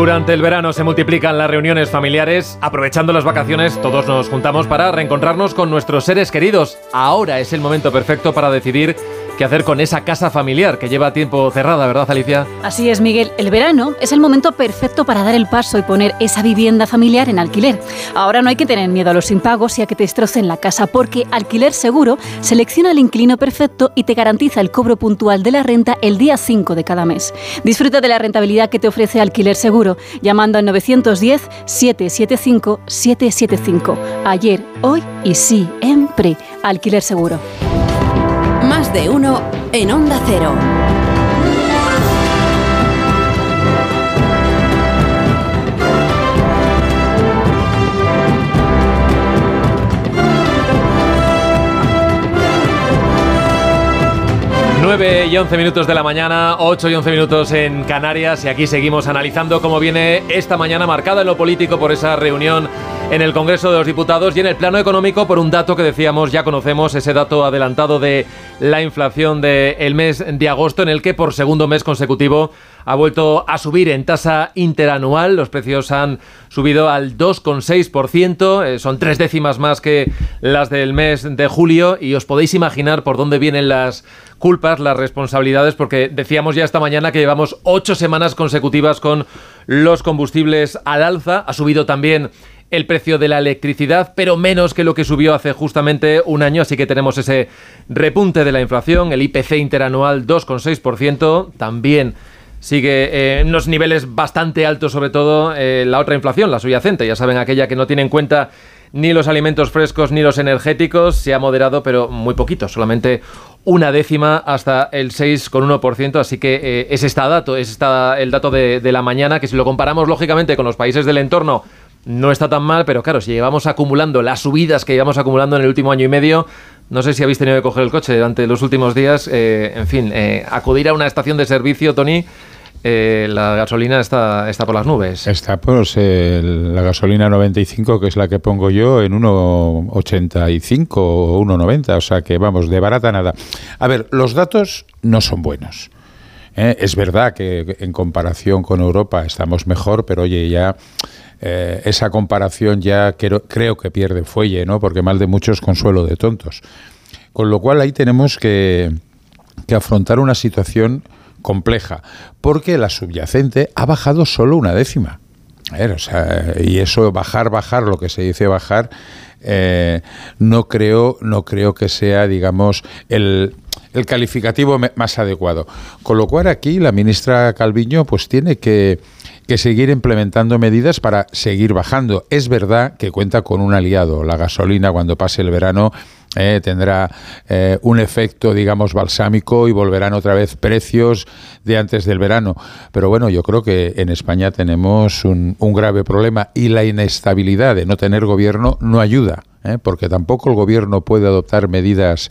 Durante el verano se multiplican las reuniones familiares. Aprovechando las vacaciones, todos nos juntamos para reencontrarnos con nuestros seres queridos. Ahora es el momento perfecto para decidir qué hacer con esa casa familiar que lleva tiempo cerrada, ¿verdad, Alicia? Así es, Miguel. El verano es el momento perfecto para dar el paso y poner esa vivienda familiar en alquiler. Ahora no hay que tener miedo a los impagos y a que te destrocen la casa, porque Alquiler Seguro selecciona el inquilino perfecto y te garantiza el cobro puntual de la renta el día 5 de cada mes. Disfruta de la rentabilidad que te ofrece Alquiler Seguro llamando al 910-775-775. Ayer, hoy y siempre. Alquiler Seguro. De uno en Onda Cero. 9 y 11 minutos de la mañana, 8 y 11 minutos en Canarias y aquí seguimos analizando cómo viene esta mañana marcada en lo político por esa reunión en el Congreso de los Diputados y en el plano económico por un dato que decíamos, ya conocemos, ese dato adelantado de la inflación del mes de agosto en el que por segundo mes consecutivo ha vuelto a subir en tasa interanual. Los precios han subido al 2,6%, eh, son tres décimas más que las del mes de julio y os podéis imaginar por dónde vienen las culpas, las responsabilidades, porque decíamos ya esta mañana que llevamos ocho semanas consecutivas con los combustibles al alza. Ha subido también el precio de la electricidad, pero menos que lo que subió hace justamente un año, así que tenemos ese repunte de la inflación, el IPC interanual 2,6%, también sigue eh, en unos niveles bastante altos, sobre todo eh, la otra inflación, la subyacente, ya saben, aquella que no tiene en cuenta ni los alimentos frescos ni los energéticos, se ha moderado, pero muy poquito, solamente una décima hasta el 6,1%, así que eh, es este dato, es esta, el dato de, de la mañana, que si lo comparamos lógicamente con los países del entorno, no está tan mal, pero claro, si llevamos acumulando las subidas que llevamos acumulando en el último año y medio, no sé si habéis tenido que coger el coche durante los últimos días. Eh, en fin, eh, acudir a una estación de servicio, Tony, eh, la gasolina está, está por las nubes. Está pues la gasolina 95, que es la que pongo yo, en 1,85 o 1,90. O sea que vamos, de barata nada. A ver, los datos no son buenos. Es verdad que en comparación con Europa estamos mejor, pero oye, ya eh, esa comparación ya creo, que pierde fuelle, ¿no? Porque mal de muchos consuelo de tontos. Con lo cual ahí tenemos que, afrontar una situación compleja, porque la subyacente ha bajado solo una décima. y eso bajar, bajar, lo que se dice bajar, eh, no creo, no creo que sea, digamos, el, el calificativo más adecuado. Con lo cual aquí la ministra Calviño pues tiene que que seguir implementando medidas para seguir bajando. Es verdad que cuenta con un aliado. La gasolina cuando pase el verano eh, tendrá eh, un efecto, digamos, balsámico y volverán otra vez precios de antes del verano. Pero bueno, yo creo que en España tenemos un, grave problema y la inestabilidad de no tener gobierno no ayuda, eh, porque tampoco el gobierno puede adoptar medidas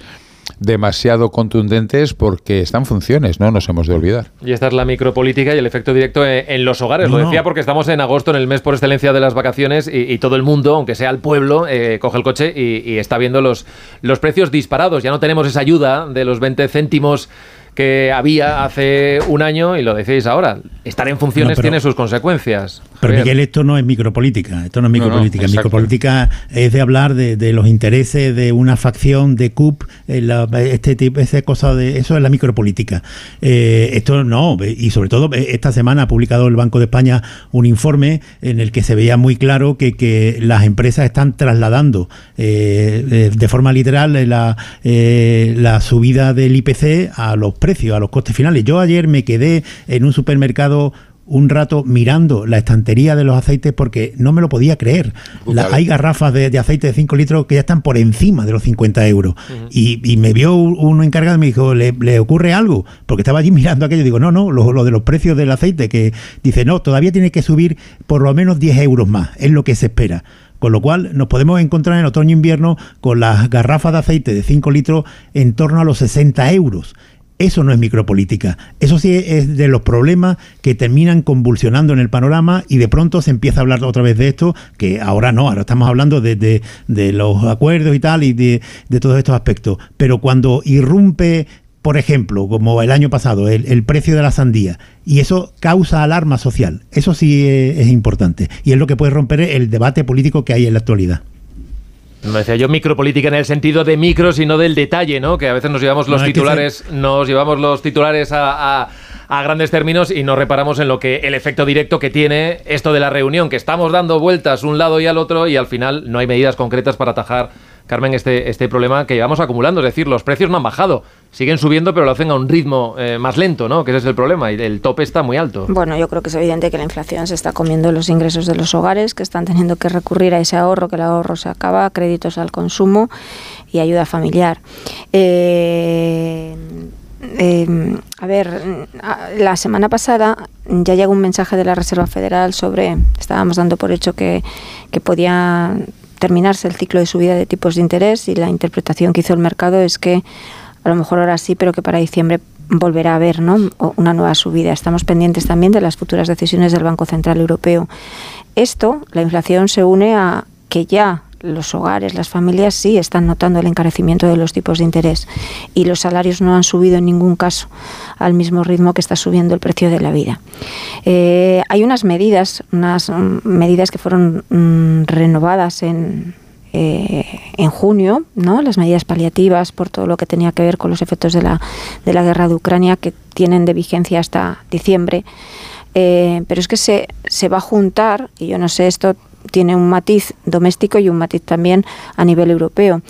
demasiado contundentes porque están funciones, no nos hemos de olvidar. Y esta es la micropolítica y el efecto directo en, en los hogares. No, Lo decía no. porque estamos en agosto, en el mes por excelencia de las vacaciones, y, y todo el mundo, aunque sea el pueblo, eh, coge el coche y, y está viendo los, los precios disparados. Ya no tenemos esa ayuda de los 20 céntimos que había hace un año, y lo decís ahora. Estar en funciones No, pero- tiene sus consecuencias. Pero Javier. Miguel, esto no es micropolítica, esto no es No, no, micropolítica. micropolítica es de hablar de, de los intereses de una facción de CUP, eh, la- este tipo, esa cosa de eso es la micropolítica. Eh, esto no, y sobre todo esta semana ha publicado el Banco de España un informe en el que se veía muy claro que, que las empresas están trasladando eh, de forma literal eh, la, la subida del IPC a los precios, a los costes finales. Yo ayer me quedé en un supermercado un rato mirando la estantería de los aceites porque no me lo podía creer. La- hay garrafas de, de aceite de 5 litros que ya están por encima de los 50 euros. y, y me vio un- uno encargado y me dijo, ¿le, le ocurre algo? Porque estaba allí <laughs> mirando aquello. Digo, no, no, lo, lo de los precios del aceite, que dice, no, todavía tiene que subir por lo menos 10 euros más, es lo que se espera. Con lo cual nos podemos encontrar en otoño-invierno con las garrafas de aceite de 5 litros en torno a los 60 euros. Eso no es micropolítica. Eso sí es de los problemas que terminan convulsionando en el panorama y de pronto se empieza a hablar otra vez de esto, que ahora no, ahora estamos hablando de, de- los acuerdos y tal y de, de todos estos aspectos. Pero cuando irrumpe, por ejemplo, como el año pasado, el, el precio de la sandía, y eso causa alarma social, eso sí es, es importante. Y es lo que puede romper el debate político que hay en la actualidad. No decía yo micropolítica en el sentido de micros y no del detalle, ¿no? Que a veces nos llevamos los No, titulares, nos llevamos los titulares a, a- a grandes términos y no reparamos en lo que el efecto directo que tiene esto de la reunión, que estamos dando vueltas un lado y al otro y al final no hay medidas concretas para atajar, Carmen, este, este problema que llevamos acumulando. Es decir, los precios no han bajado, siguen subiendo, pero lo hacen a un ritmo eh, más lento, ¿no? Que ese es el problema y el tope está muy alto. Bueno, yo creo que es evidente que la inflación se está comiendo los ingresos de los hogares, que están teniendo que recurrir a ese ahorro, que el ahorro se acaba, créditos al consumo y ayuda familiar. Eh, eh, a ver, la semana pasada ya llegó un mensaje de la Reserva Federal sobre, estábamos dando por hecho que, que podía terminarse el ciclo de subida de tipos de interés y la interpretación que hizo el mercado es que a lo mejor ahora sí, pero que para diciembre volverá a haber ¿no? Una nueva subida. Estamos pendientes también de las futuras decisiones del Banco Central Europeo. Esto, la inflación, se une a que ya los hogares, las familias sí están notando el encarecimiento de los tipos de interés y los salarios no han subido en ningún caso al mismo ritmo que está subiendo el precio de la vida. Eh, hay unas medidas, unas mm, medidas que fueron mm, renovadas en, eh, en junio, ¿no? las medidas paliativas por todo lo que tenía que ver con los efectos de la, de la guerra de Ucrania que tienen de vigencia hasta diciembre. Eh, pero es que se, se va a juntar, y yo no sé, esto tiene un matiz doméstico y un matiz también a nivel europeo.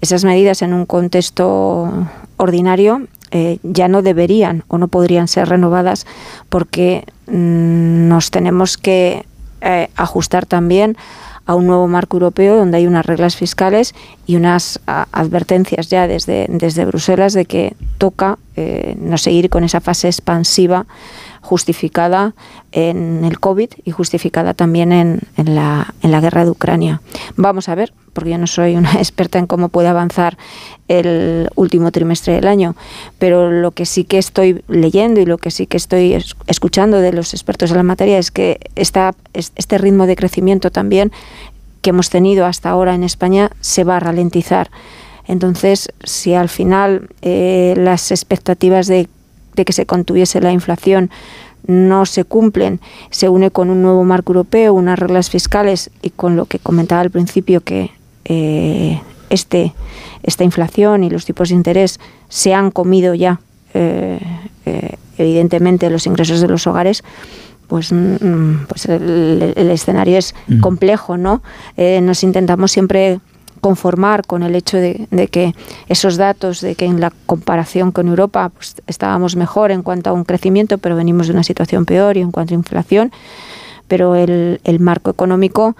Esas medidas en un contexto ordinario eh, ya no deberían o no podrían ser renovadas porque mm, nos tenemos que eh, ajustar también a un nuevo marco europeo donde hay unas reglas fiscales y unas advertencias ya desde, desde Bruselas de que toca eh, no seguir con esa fase expansiva justificada en el COVID y justificada también en, en, la, en la guerra de Ucrania. Vamos a ver, porque yo no soy una <laughs> experta en cómo puede avanzar el último trimestre del año, pero lo que sí que estoy leyendo y lo que sí que estoy es- escuchando de los expertos en la materia es que esta, es- este ritmo de crecimiento también que hemos tenido hasta ahora en España se va a ralentizar. Entonces, si al final eh, las expectativas de, de que se contuviese la inflación no se cumplen, se une con un nuevo marco europeo, unas reglas fiscales y con lo que comentaba al principio que eh, este, esta inflación y los tipos de interés se han comido ya eh, eh, evidentemente los ingresos de los hogares, pues, mm, pues el, el escenario es complejo, ¿no? Nos intentamos siempre conformar con el hecho de, que esos datos, de que en la comparación con Europa pues, estábamos mejor en cuanto a un crecimiento, pero venimos de una situación peor y en cuanto a inflación, pero el, el marco económico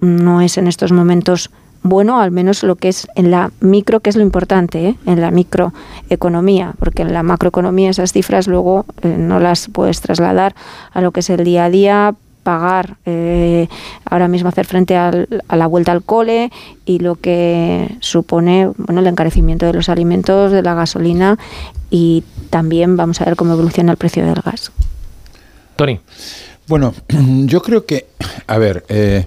no es en estos momentos bueno, al menos lo que es en la micro, que es lo importante, ¿eh? en la microeconomía, porque en la macroeconomía esas cifras luego eh, no las puedes trasladar a lo que es el día a día pagar eh, ahora mismo hacer frente a la vuelta al cole y lo que supone bueno el encarecimiento de los alimentos, de la gasolina y también vamos a ver cómo evoluciona el precio del gas. Tony. Bueno, <clears throat> yo creo que, a ver, eh,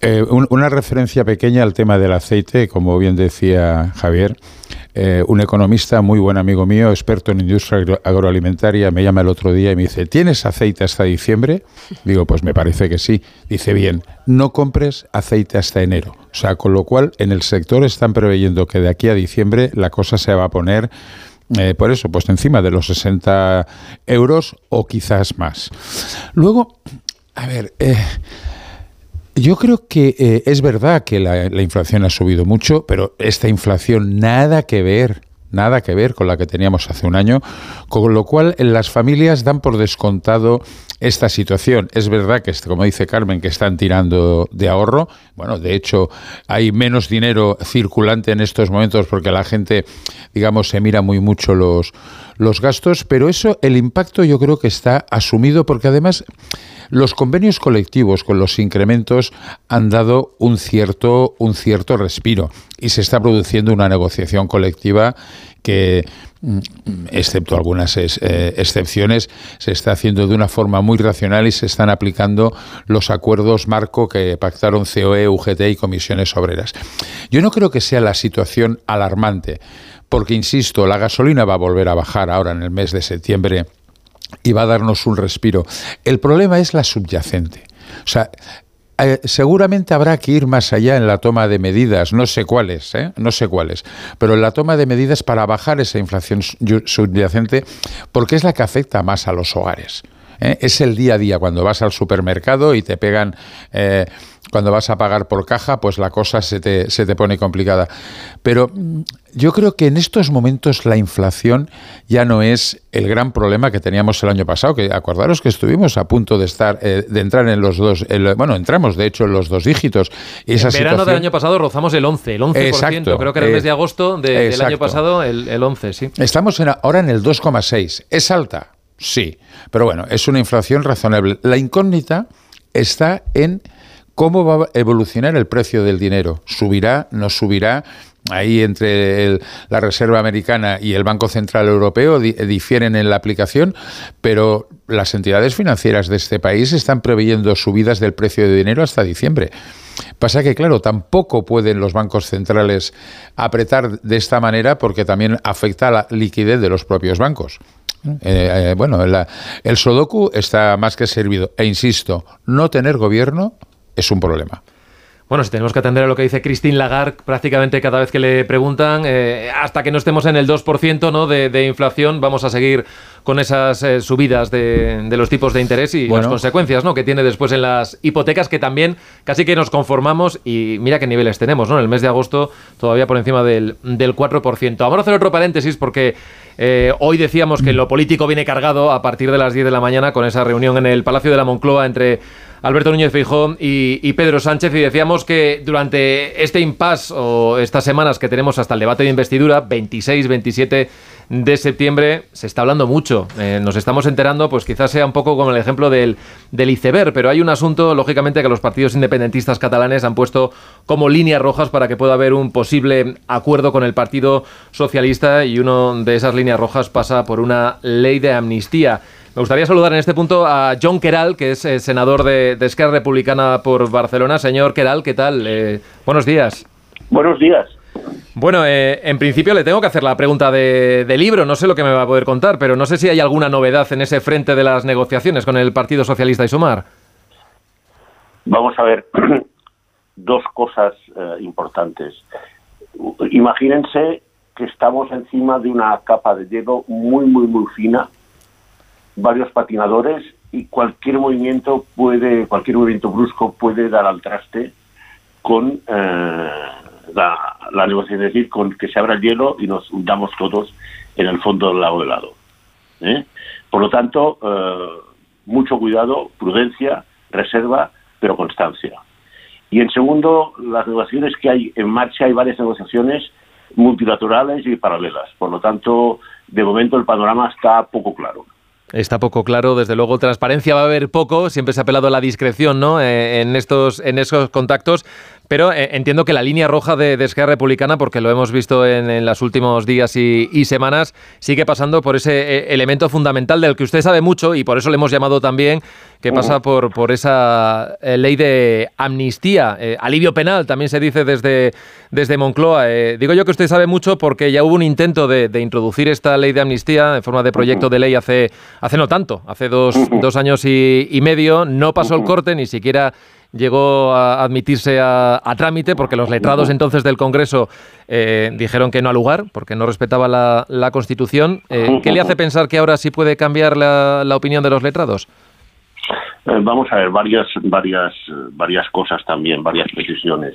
eh, una referencia pequeña al tema del aceite, como bien decía Javier. Eh, un economista muy buen amigo mío, experto en industria agroalimentaria, me llama el otro día y me dice, ¿tienes aceite hasta diciembre? <laughs> Digo, pues me parece que sí. Dice, bien, no compres aceite hasta enero. O sea, con lo cual en el sector están preveyendo que de aquí a diciembre la cosa se va a poner... Eh, por eso, pues encima de los 60 euros o quizás más. Luego, a ver, eh, yo creo que eh, es verdad que la, inflación ha subido mucho, pero esta inflación nada que ver, nada que ver con la que teníamos hace un año, con lo cual las familias dan por descontado esta situación. Es verdad que, como dice Carmen, que están tirando de ahorro. Bueno, de hecho, hay menos dinero circulante en estos momentos porque la gente, digamos, se mira muy mucho los, los gastos, pero eso, el impacto yo creo que está asumido porque además los convenios colectivos con los incrementos han dado un cierto, un cierto respiro y se está produciendo una negociación colectiva que mm, excepto algunas eh, excepciones, se está haciendo de una forma muy racional y se están aplicando los acuerdos marco que pactaron COE, UGT y comisiones obreras. Yo no creo que sea la situación alarmante, porque, insisto, la gasolina va a volver a bajar ahora en el mes de septiembre y va a darnos un respiro. El problema es la subyacente. O sea, eh, seguramente habrá que ir más allá en la toma de medidas, no sé cuáles, ¿eh? no sé cuáles, pero en la toma de medidas para bajar esa inflación subyacente, porque es la que afecta más a los hogares. ¿eh? Es el día a día cuando vas al supermercado y te pegan cuando vas a pagar por caja, pues la cosa se te, se te pone complicada. Pero yo creo que en estos momentos la inflación ya no es el gran problema que teníamos el año pasado, que acordaros que estuvimos a punto de estar eh, de entrar en los dos, bueno, entramos de hecho en los dos dígitos. Esa en verano del año pasado rozamos el 11, el 11%, creo que era el mes de eh, agosto del año pasado el, el 11, sí. Estamos ahora en el 2,6. ¿Es alta? Sí, pero bueno, es una inflación razonable. La incógnita está en ¿Cómo va a evolucionar el precio del dinero? ¿Subirá? ¿No subirá? Ahí entre la Reserva Americana y el Banco Central Europeo difieren en la aplicación, pero las entidades financieras de este país están preveyendo subidas del precio de dinero hasta diciembre. Pasa que, claro, tampoco pueden los bancos centrales apretar de esta manera porque también afecta a la liquidez de los propios bancos. Eh, eh, bueno, el Sodoku está más que servido. E insisto, no tener gobierno es un problema. Bueno, si tenemos que atender a lo que dice Christine Lagarde prácticamente cada vez que le preguntan, eh, hasta que no estemos en el 2% ¿no? de, inflación, vamos a seguir con esas eh, subidas de, los tipos de interés y las consecuencias ¿no? que tiene después en las hipotecas, que también casi que nos conformamos y mira qué niveles tenemos. ¿no? En el mes de agosto todavía por encima del, del 4%. Vamos a hacer otro paréntesis porque eh, hoy decíamos que lo político viene cargado a partir de las 10 de la mañana con esa reunión en el Palacio de la Moncloa entre Alberto Núñez Feijóo y, Pedro Sánchez y decíamos que durante este impasse o estas semanas que tenemos hasta el debate de investidura, 26, 27 de septiembre, se está hablando mucho. Eh, nos estamos enterando, pues quizás sea un poco como el ejemplo del, del iceberg, pero hay un asunto, lógicamente, que los partidos independentistas catalanes han puesto como líneas rojas para que pueda haber un posible acuerdo con el Partido Socialista y uno de esas líneas rojas pasa por una ley de amnistía. Me gustaría saludar en este punto a John Queral, que es eh, senador de, Esquerra Republicana por Barcelona. Señor Queral, ¿qué tal? Eh, buenos días. Buenos días. Bueno, eh, en principio le tengo que hacer la pregunta de, libro. No sé lo que me va a poder contar, pero no sé si hay alguna novedad en ese frente de las negociaciones con el Partido Socialista y Sumar. Vamos a ver, <clears throat> dos cosas importantes. Imagínense que estamos encima de una capa de hielo muy, muy, muy fina varios patinadores y cualquier movimiento puede, cualquier movimiento brusco puede dar al traste con eh, la, negociación, es decir, con que se abra el hielo y nos hundamos todos en el fondo del lago helado. ¿eh? Por lo tanto, eh, mucho cuidado, prudencia, reserva, pero constancia. Y en segundo, las negociaciones que hay en marcha, hay varias negociaciones multilaterales y paralelas. Por lo tanto, de momento el panorama está poco claro. Está poco claro, desde luego transparencia va a haber poco, siempre se ha apelado a la discreción ¿no? Eh, en, estos, en esos contactos, pero eh, entiendo que la línea roja de, Esquerra Republicana, porque lo hemos visto en, en los últimos días y, semanas, sigue pasando por ese eh, elemento fundamental del que usted sabe mucho y por eso le hemos llamado también, que pasa por, por esa ley de amnistía, alivio penal, también se dice desde, desde Moncloa. digo yo que usted sabe mucho porque ya hubo un intento de, de introducir esta ley de amnistía en forma de proyecto de ley hace hace no tanto, hace dos, años y, medio, no pasó el corte, ni siquiera llegó a admitirse a, trámite porque los letrados entonces del Congreso eh, dijeron que no al lugar porque no respetaba la, Constitución. Eh, ¿Qué le hace pensar que ahora sí puede cambiar la, opinión de los letrados? Eh, vamos a ver varias, varias, varias cosas también, varias precisiones.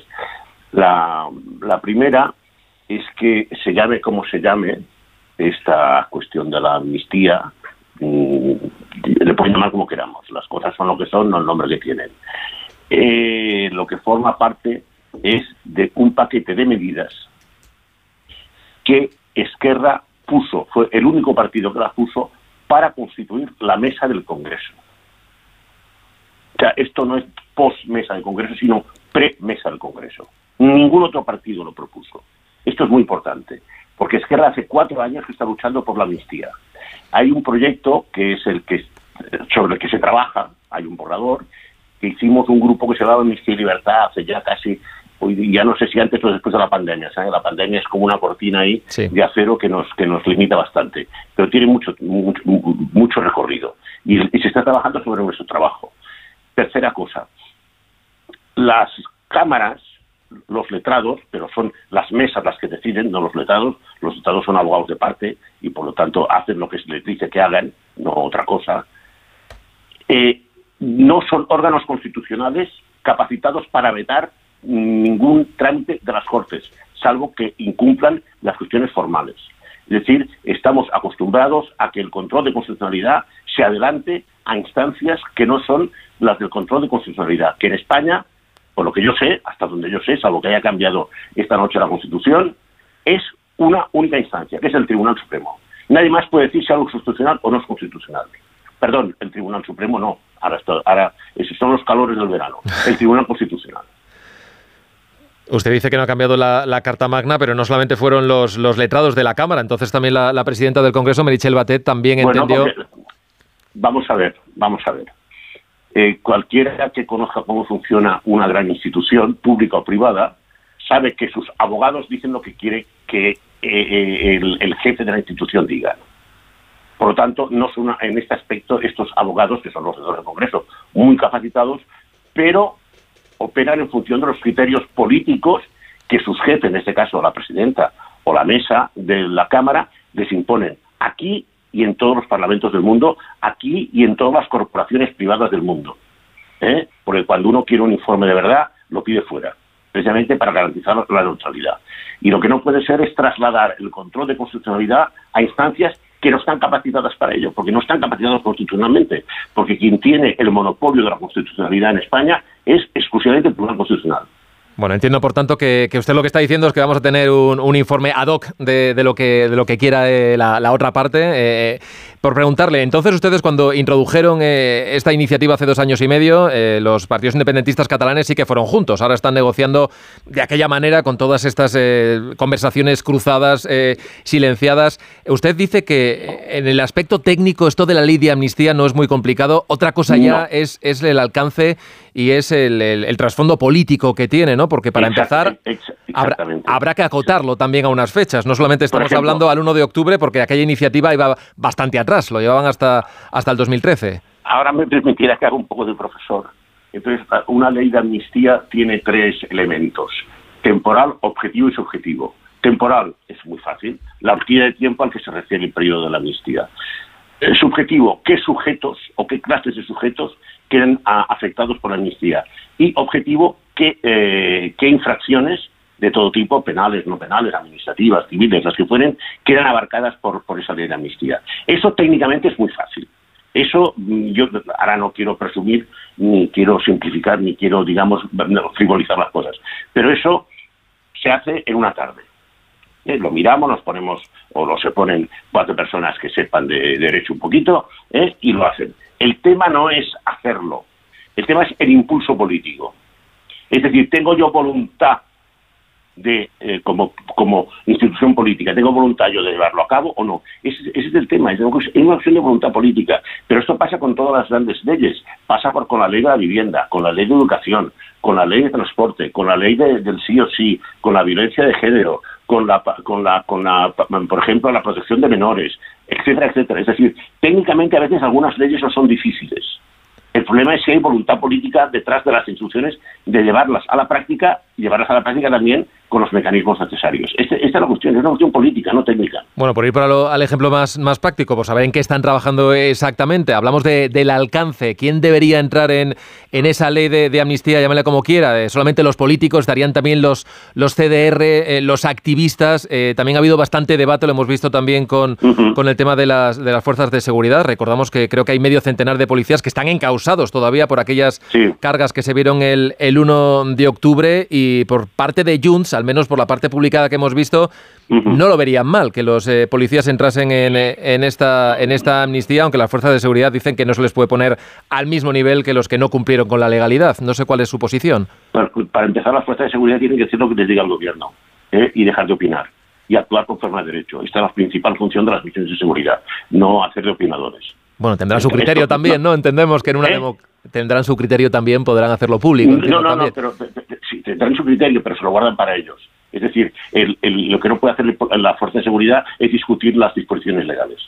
La, la primera es que se llame como se llame esta cuestión de la amnistía, Mm, le pueden llamar como queramos, las cosas son lo que son, no el nombre que tienen. Eh, lo que forma parte es de un paquete de medidas que Esquerra puso, fue el único partido que la puso para constituir la mesa del Congreso. O sea, esto no es post-mesa del Congreso, sino pre-mesa del Congreso. Ningún otro partido lo propuso. Esto es muy importante, porque Esquerra hace cuatro años que está luchando por la amnistía. Hay un proyecto que es el que sobre el que se trabaja, hay un borrador, que hicimos un grupo que se llamaba Amnistía y Libertad hace ya casi, hoy ya no sé si antes o después de la pandemia, la pandemia es como una cortina ahí de acero que nos, que nos limita bastante, pero tiene mucho, mucho, recorrido y, y se está trabajando sobre nuestro trabajo. Tercera cosa, las cámaras los letrados, pero son las mesas las que deciden, no los letrados. Los letrados son abogados de parte y por lo tanto hacen lo que se les dice que hagan, no otra cosa. Eh, no son órganos constitucionales capacitados para vetar ningún trámite de las Cortes, salvo que incumplan las cuestiones formales. Es decir, estamos acostumbrados a que el control de constitucionalidad se adelante a instancias que no son las del control de constitucionalidad, que en España por lo que yo sé, hasta donde yo sé, salvo que haya cambiado esta noche la Constitución, es una única instancia, que es el Tribunal Supremo. Nadie más puede decir si algo es constitucional o no es constitucional. Perdón, el Tribunal Supremo no. Ahora, ahora esos son los calores del verano. El Tribunal Constitucional. Usted dice que no ha cambiado la, Carta Magna, pero no solamente fueron los, los letrados de la Cámara, entonces también la, presidenta del Congreso, Merichel Batet, también entendió... Vamos a ver, vamos a ver. Eh, cualquiera que conozca cómo funciona una gran institución, pública o privada, sabe que sus abogados dicen lo que quiere que eh, eh, el, jefe de la institución diga. Por lo tanto, no son en este aspecto estos abogados, que son los del Congreso, muy capacitados, pero operan en función de los criterios políticos que sus jefes, en este caso la presidenta o la mesa de la Cámara, les imponen. Aquí y en todos los parlamentos del mundo, aquí y en todas las corporaciones privadas del mundo. ¿eh? Porque cuando uno quiere un informe de verdad, lo pide fuera, precisamente para garantizar la neutralidad. Y lo que no puede ser es trasladar el control de constitucionalidad a instancias que no están capacitadas para ello, porque no están capacitadas constitucionalmente, porque quien tiene el monopolio de la constitucionalidad en España es exclusivamente el Tribunal Constitucional. Bueno, entiendo por tanto que, usted lo que está diciendo es que vamos a tener un, informe ad hoc de, lo, que, de lo que quiera eh, la, otra parte. Eh, por preguntarle, entonces ustedes cuando introdujeron eh, esta iniciativa hace dos años y medio, los partidos independentistas catalanes sí que fueron juntos. Ahora están negociando de aquella manera con todas estas conversaciones cruzadas, silenciadas. Usted dice que en el aspecto técnico esto de la ley de amnistía no es muy complicado. Otra cosa ya es, es el alcance y es el, trasfondo político que tiene, ¿no? Porque para empezar, habrá, que acotarlo también a unas fechas. No solamente estamos hablando al 1 de octubre, porque aquella iniciativa iba bastante atrás, lo llevaban hasta, hasta el 2013. Ahora me permitirá que haga un poco de profesor. Entonces, una ley de amnistía tiene tres elementos, temporal, objetivo y subjetivo. Temporal es muy fácil, la horquilla de tiempo al que se refiere el periodo de la amnistía. El subjetivo, qué sujetos o qué clases de sujetos queden afectados por la amnistía. Y objetivo, qué, eh, qué infracciones de todo tipo, penales, no penales, administrativas, civiles, las que fueren, quedan abarcadas por, por esa ley de amnistía. Eso técnicamente es muy fácil. Eso mm, yo ahora no quiero presumir, ni quiero simplificar, ni quiero, digamos, frivolizar las cosas. Pero eso se hace en una tarde. ¿Eh? Lo miramos, nos ponemos, o lo se ponen cuatro personas que sepan de, derecho un poquito, ¿eh? y lo hacen. El tema no es hacerlo, el tema es el impulso político. Es decir, tengo yo voluntad de eh, como, como institución política, ¿tengo voluntad yo de llevarlo a cabo o no? Ese, es el tema, es una opción de voluntad política. Pero esto pasa con todas las grandes leyes, pasa por, con la ley de la vivienda, con la ley de educación, con la ley de transporte, con la ley del sí o sí, con la violencia de género, con la, con la, con la, por ejemplo, la protección de menores, etcétera, etcétera. Es decir, técnicamente a veces algunas leyes no son difíciles. El problema es que hay voluntad política detrás de las instituciones de llevarlas a la práctica y llevarlas a la práctica también con los mecanismos necesarios. Este, esta es la cuestión, es una cuestión política, no técnica. Bueno, por ir por al ejemplo más, más práctico, por saber en qué están trabajando exactamente, hablamos de, del alcance. ¿Quién debería entrar en, en esa ley de, amnistía, llámela como quiera? Eh, ¿Solamente los políticos? ¿Estarían también los, los CDR, eh, los activistas? Eh, también ha habido bastante debate, lo hemos visto también con, con el tema de las, de las fuerzas de seguridad. Recordamos que creo que hay medio centenar de policías que están encausados todavía por aquellas cargas que se vieron el, el 1 de octubre y por parte de Junts, al menos por la parte publicada que hemos visto, no lo verían mal que los eh, policías entrasen en, eh, en, esta, en esta amnistía, aunque las fuerzas de seguridad dicen que no se les puede poner al mismo nivel que los que no cumplieron con la legalidad. No sé cuál es su posición. Para, empezar, las fuerzas de seguridad tienen que hacer lo que les diga el gobierno ¿eh? y dejar de opinar y actuar conforme a derecho. Esta es la principal función de las misiones de seguridad, no hacer de opinadores. Bueno, tendrán su criterio también, ¿no? Entendemos que en una tendrán su criterio también, podrán hacerlo público. No, no, no, pero sí, tendrán su criterio, pero se lo guardan para ellos. Es decir, lo que no puede hacer la fuerza de seguridad es discutir las disposiciones legales,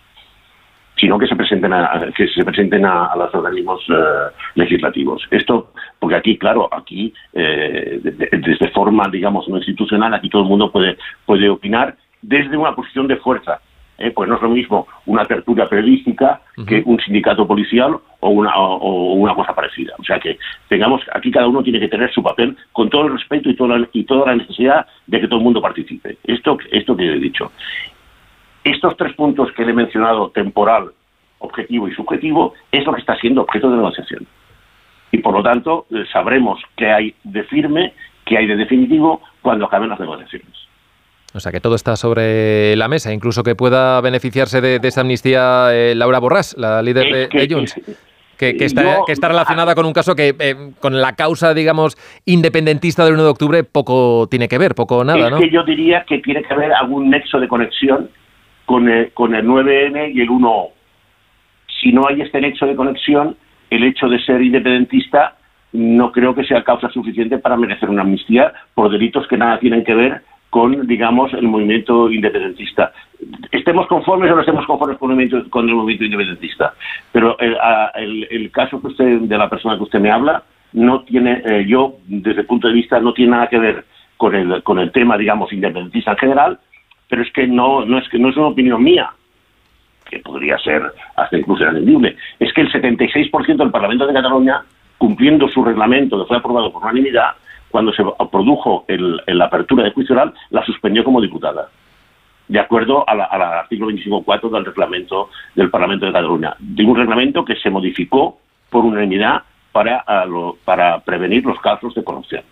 sino que se presenten a, que se presenten a, los organismos eh, legislativos. Esto, porque aquí, claro, aquí eh, desde forma, digamos, no institucional, aquí todo el mundo puede puede opinar desde una posición de fuerza ¿eh? pues no es lo mismo una apertura periodística que un sindicato policial o una, o, una cosa parecida. O sea que tengamos, aquí cada uno tiene que tener su papel con todo el respeto y toda la, y toda la necesidad de que todo el mundo participe. Esto, esto que he dicho. Estos tres puntos que le he mencionado, temporal, objetivo y subjetivo, es lo que está siendo objeto de negociación. Y por lo tanto, eh, sabremos qué hay de firme, qué hay de definitivo cuando acaben las negociaciones. O sea, que todo está sobre la mesa, incluso que pueda beneficiarse de, esa amnistía eh, Laura Borrás, la líder de, Junts. Que, está, que, está, relacionada con un caso que eh, con la causa, digamos, independentista del 1 de octubre poco tiene que ver, poco o nada, es que yo diría que tiene que haber algún nexo de conexión con el, con el 9N y el 1O. Si no hay este nexo de conexión, el hecho de ser independentista no creo que sea causa suficiente para merecer una amnistía por delitos que nada tienen que ver con, digamos, el movimiento independentista. Estemos conformes o no estemos conformes con el movimiento, con el movimiento independentista, pero el, el, caso que usted, de la persona que usted me habla, no tiene, eh, yo, desde el punto de vista, no tiene nada que ver con el, con el tema, digamos, independentista en general, pero es que no, no es que no es una opinión mía, que podría ser hasta incluso inentendible, es que el 76% del Parlamento de Cataluña, cumpliendo su reglamento que fue aprobado por unanimidad, cuando se produjo la apertura de juicio oral, la suspendió como diputada, de acuerdo al artículo 25.4 del reglamento del Parlamento de Cataluña. De un reglamento que se modificó por unanimidad para, para prevenir los casos de corrupción.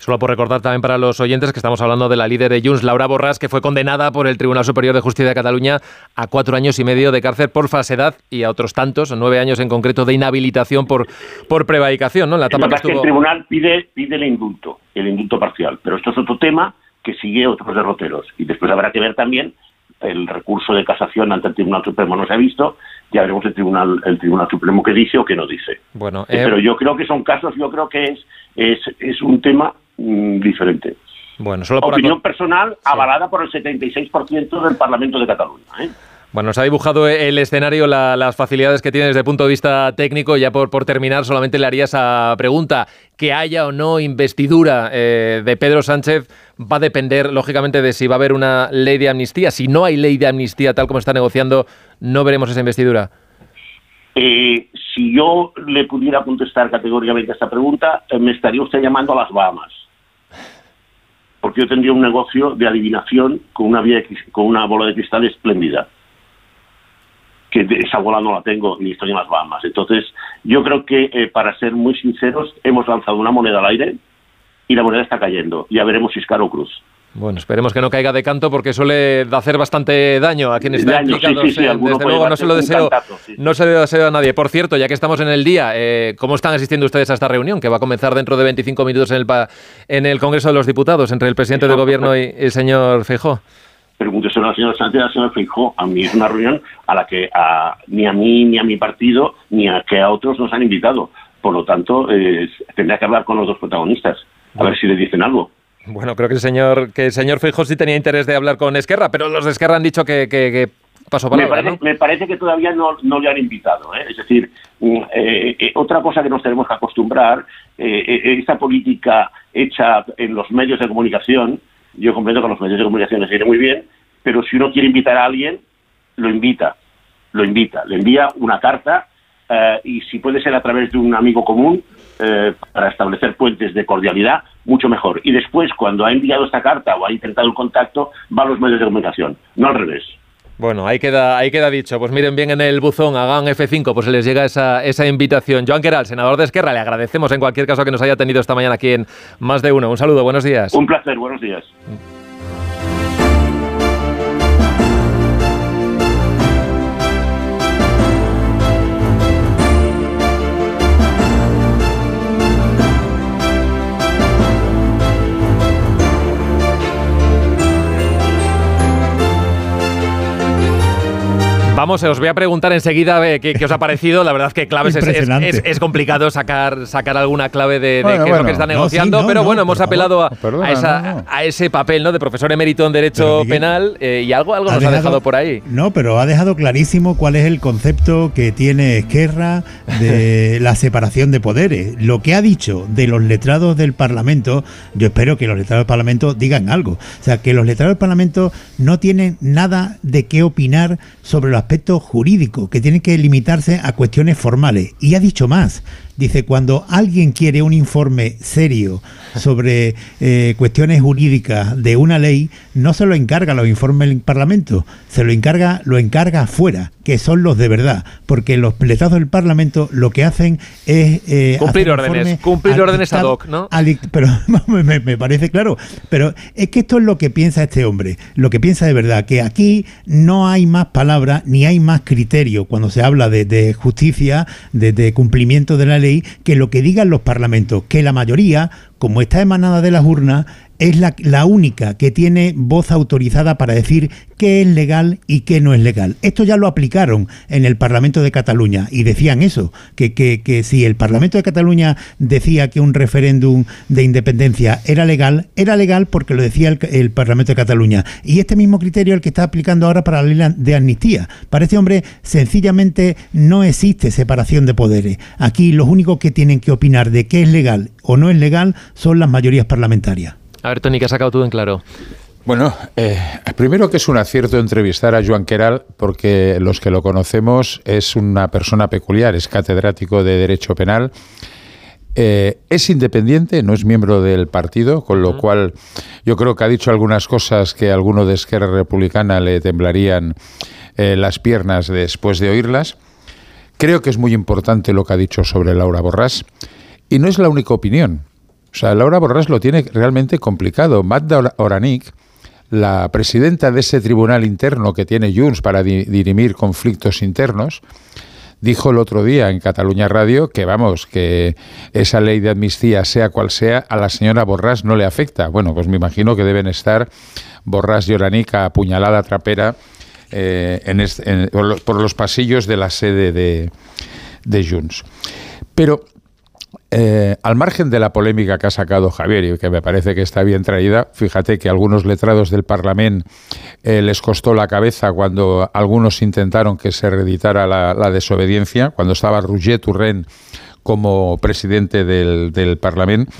Solo por recordar también para los oyentes que estamos hablando de la líder de Junts, Laura Borràs, que fue condenada por el Tribunal Superior de Justicia de Cataluña a cuatro años y medio de cárcel por falsedad y a otros tantos, nueve años en concreto, de inhabilitación por, por prevaricación. ¿no? La etapa que, el tribunal pide, pide el indulto, el indulto parcial, pero esto es otro tema que sigue otros derroteros. Y después habrá que ver también el recurso de casación ante el Tribunal Supremo no se ha visto, ya veremos el Tribunal, el Tribunal Supremo qué dice o qué no dice. Bueno, eh, Pero yo creo que son casos, yo creo que es, es, es un tema Mm, diferente. Bueno, solo por Opinión personal avalada por el 76% del Parlamento de Cataluña. ¿eh? Bueno, nos ha dibujado el escenario, las facilidades que tiene desde el punto de vista técnico. Ya por, por terminar, solamente le haría esa pregunta. Que haya o no investidura eh, de Pedro Sánchez va a depender, lógicamente, de si va a haber una ley de amnistía. Si no hay ley de amnistía tal como está negociando, no veremos esa investidura. Eh, si yo le pudiera contestar categóricamente a esta pregunta, me estaría usted llamando a las Bahamas porque yo tendría un negocio de adivinación con una, vía con una bola de cristal espléndida. Que esa bola no la tengo ni estoy en las Bahamas. Entonces, yo creo que, eh, para ser muy sinceros, hemos lanzado una moneda al aire y la moneda está cayendo. Ya veremos si es caro cruz. Bueno, esperemos que no caiga de canto porque suele hacer bastante daño a quienes están implicados. desde luego no se lo deseo, no se lo deseo a nadie. Por cierto, ya que estamos en el día, eh, ¿cómo están asistiendo ustedes a esta reunión que va a comenzar dentro de 25 minutos en el, en el Congreso de los Diputados entre el presidente del Gobierno y el señor Feijó? Pregúntese a la señora Sánchez al señor Feijó. A mí es una reunión a la que ni a mí, ni a mi partido, ni a que a otros nos han invitado. Por lo tanto, eh, tendría que hablar con los dos protagonistas, a ver si le dicen algo. Bueno, creo que el señor que el señor Feijóo sí tenía interés de hablar con Esquerra, pero los de Esquerra han dicho que, que, pasó me parece, me parece que todavía no, no le han invitado. ¿eh? Es decir, mm, eh, eh, otra cosa que nos tenemos que acostumbrar, esta política hecha en los medios de comunicación, yo comprendo que los medios de comunicación les viene muy bien, pero si uno quiere invitar a alguien, lo invita, lo invita, le envía una carta y si puede ser a través de un amigo común, eh, para establecer puentes de cordialidad, mucho mejor. Y después, cuando ha enviado esta carta o ha intentado el contacto, va a los medios de comunicación, no al revés. Bueno, ahí queda, ahí queda dicho. Pues miren bien en el buzón, hagan F5, pues se les llega esa, esa invitación. Joan Queral, senador de Esquerra, le agradecemos en cualquier caso que nos haya tenido esta mañana aquí en Más de Uno. Un saludo, buenos días. Un placer, buenos días. Vamos, os voy a preguntar enseguida eh, qué, os ha parecido. La verdad que claves es, complicado sacar, sacar alguna clave de, qué es lo que está negociando, pero bueno, hemos apelado a, ese papel ¿no? de profesor emérito en Derecho Penal eh, y algo, algo nos ha dejado por ahí. No, pero ha dejado clarísimo cuál es el concepto que tiene Esquerra de <laughs> la separación de poderes. Lo que ha dicho de los letrados del Parlamento, yo espero que los letrados del Parlamento digan algo. O sea, que los letrados del Parlamento no tienen nada de qué opinar sobre los aspecto jurídico, que tiene que limitarse a cuestiones formales. Y ha dicho más, Dice, cuando alguien quiere un informe serio sobre eh, cuestiones jurídicas de una ley, no se lo encarga los informes del Parlamento, se lo encarga, lo encarga afuera, que son los de verdad, porque los pletados del Parlamento lo que hacen es eh, cumplir órdenes, cumplir órdenes ad hoc, ¿no? pero <laughs> me, me, parece claro, pero es que esto es lo que piensa este hombre, lo que piensa de verdad, que aquí no hay más palabras ni hay más criterio cuando se habla de, justicia, de cumplimiento de la ley que lo que digan los parlamentos, que la mayoría, como está emanada de las urnas, es la, única que tiene voz autorizada para decir qué es legal y qué no es legal. Esto ya lo aplicaron en el Parlamento de Cataluña y decían eso, que, que, que si el Parlamento de Cataluña decía que un referéndum de independencia era legal, era legal porque lo decía el, Parlamento de Cataluña. Y este mismo criterio es el que está aplicando ahora para la ley de amnistía. Para este hombre, sencillamente no existe separación de poderes. Aquí los únicos que tienen que opinar de qué es legal o no es legal son las mayorías parlamentarias. A ver, Tony, que has sacado tú en claro. Bueno, eh, primero que es un acierto entrevistar a Joan Queral, porque los que lo conocemos es una persona peculiar, es catedrático de Derecho Penal. Eh, es independiente, no es miembro del partido, con lo cual yo creo que ha dicho algunas cosas que a alguno de Esquerra Republicana le temblarían eh, las piernas después de oírlas. Creo que es muy importante lo que ha dicho sobre Laura Borrás. Y no es la única opinión. O sea, Laura Borrás lo tiene realmente complicado. Magda Oranik, la presidenta de ese tribunal interno que tiene Junts para dirimir conflictos internos, dijo el otro día en Cataluña Radio que, vamos, que esa ley de amnistía, sea cual sea, a la señora Borrás no le afecta. Bueno, pues me imagino que deben estar Borrás y Oranik a puñalada trapera eh, en por los pasillos de la sede de, de Junts. Pero eh, al margen de la polémica que ha sacado Javier y que me parece que está bien traída, fíjate que algunos letrados del Parlamento eh, les costó la cabeza cuando algunos intentaron que se reeditara la, desobediencia, cuando estaba Roger Turren como presidente del, del Parlamento.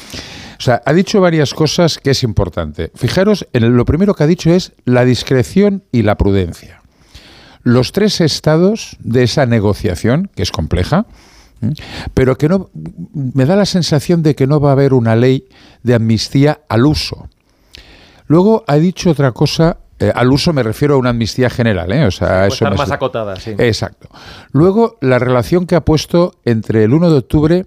O sea, ha dicho varias cosas que es importante. Fijaros, en lo primero que ha dicho es la discreción y la prudencia. Los tres estados de esa negociación, que es compleja, pero que no me da la sensación de que no va a haber una ley de amnistía al uso. Luego ha dicho otra cosa, eh, al uso me refiero a una amnistía general, ¿eh? o sea, eso estar más acotada, sí. Exacto. Luego la relación que ha puesto entre el 1 de octubre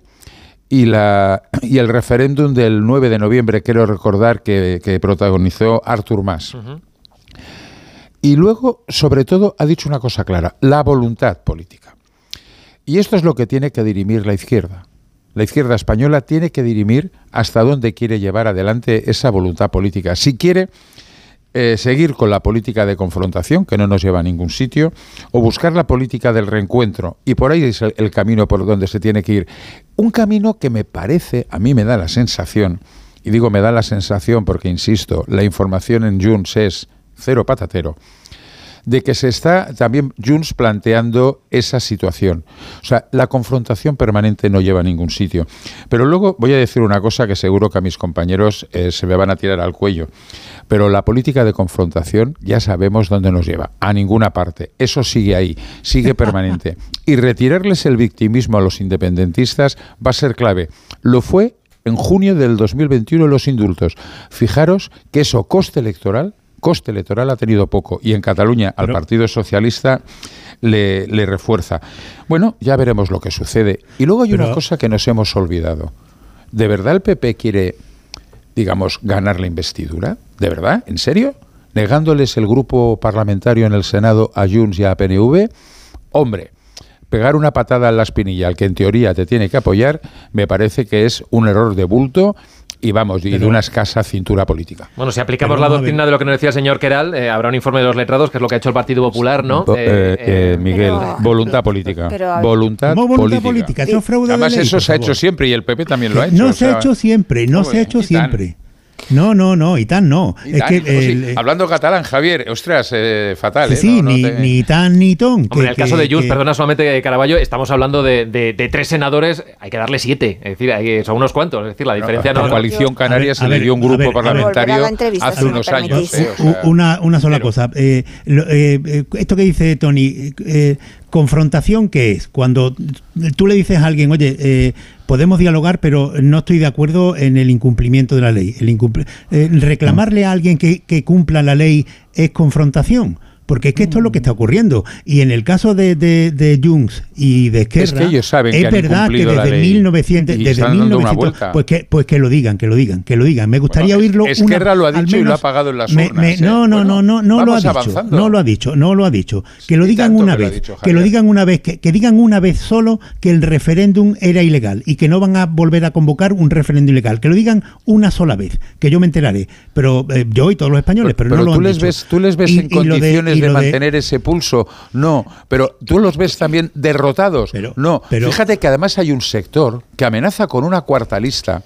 y, la, <clears throat> y el referéndum del 9 de noviembre, quiero recordar, que, que protagonizó Artur Mas. Y luego, sobre todo, ha dicho una cosa clara, la voluntad política. Y esto es lo que tiene que dirimir la izquierda. La izquierda española tiene que dirimir hasta dónde quiere llevar adelante esa voluntad política. Si quiere eh, seguir con la política de confrontación, que no nos lleva a ningún sitio, o buscar la política del reencuentro. Y por ahí es el, el camino por donde se tiene que ir. Un camino que me parece, a mí me da la sensación, y digo me da la sensación porque, insisto, la información en Junts es cero patatero, de que se está también Junts planteando esa situación. O sea, la confrontación permanente no lleva a ningún sitio. Pero luego voy a decir una cosa que seguro que a mis compañeros eh, se me van a tirar al cuello. Pero la política de confrontación ya sabemos dónde nos lleva, a ninguna parte. Eso sigue ahí, sigue <laughs> permanente. Y retirarles el victimismo a los independentistas va a ser clave. Lo fue en junio del 2021 los indultos. Fijaros que eso coste electoral coste electoral ha tenido poco y en Cataluña al Partido Socialista le, le, refuerza. Bueno, ya veremos lo que sucede. Y luego hay Pero, una cosa que nos hemos olvidado. ¿De verdad el PP quiere, digamos, ganar la investidura? ¿De verdad? ¿En serio? ¿Negándoles el grupo parlamentario en el Senado a Junts y a PNV? Hombre, pegar una patada en la espinilla al que en teoría te tiene que apoyar me parece que es un error de bulto y vamos, y de una escasa cintura política. Bueno, si aplicamos la doctrina de lo que nos decía el señor Keral, eh, habrá un informe de los letrados, que es lo que ha hecho el Partido Popular, ¿no? Bo eh, eh, Miguel, pero, voluntad política. Pero, voluntad, no, voluntad política. política. Eso es fraude Además, de ley, eso se ha hecho siempre y el PP también lo ha hecho. No o se sea, ha hecho siempre, no se ha hecho siempre. No, no, no, y tan no. Y tan, es que, pues sí, el, hablando catalán, Javier, ostras, eh, fatal. Sí, ¿eh? sí no, ni, te... ni, tan ni ton. Hombre, en el caso de Junts, perdona solamente, Caraballo, estamos hablando de, de, de, tres senadores, hay que darle siete. Es decir, hay, son unos cuantos. Es decir, la diferencia no. no. La coalición Canaria se le dio un grupo ver, parlamentario hace unos años. Eh, o sea, una, una sola pero, cosa. Eh, lo, eh, esto que dice Tony, eh, confrontación, ¿qué es? Cuando tú le dices a alguien, oye, eh, podemos dialogar, pero no estoy de acuerdo en el incumplimiento de la ley. El eh, reclamarle a alguien que, que, cumpla la ley es confrontación. Porque es que esto es lo que está ocurriendo. Y en el caso de, de, de Junts y de Esquerra, es, que ellos saben es que verdad que desde 1900, desde 1900 pues que pues que lo digan, que lo digan, que lo digan. Me gustaría bueno, oírlo. Esquerra una, lo ha dicho y lo ha pagado en las urnas. Me, me, ¿eh? no, no, bueno, no, no, no lo ha dicho. No lo ha dicho, no lo ha dicho. Que lo digan una que vez, dicho, que lo digan una vez, que, que digan una vez solo que el referéndum era ilegal y que no van a volver a convocar un referéndum ilegal. Que lo digan una sola vez, que yo me enteraré. Pero eh, yo y todos los españoles, pero, pero, no lo tú han les dicho. ves, tú les ves Y- en condiciones de, mantener ese pulso, no, pero tú los ves también derrotados, no. pero- Fíjate que además hay un sector que amenaza con una cuarta lista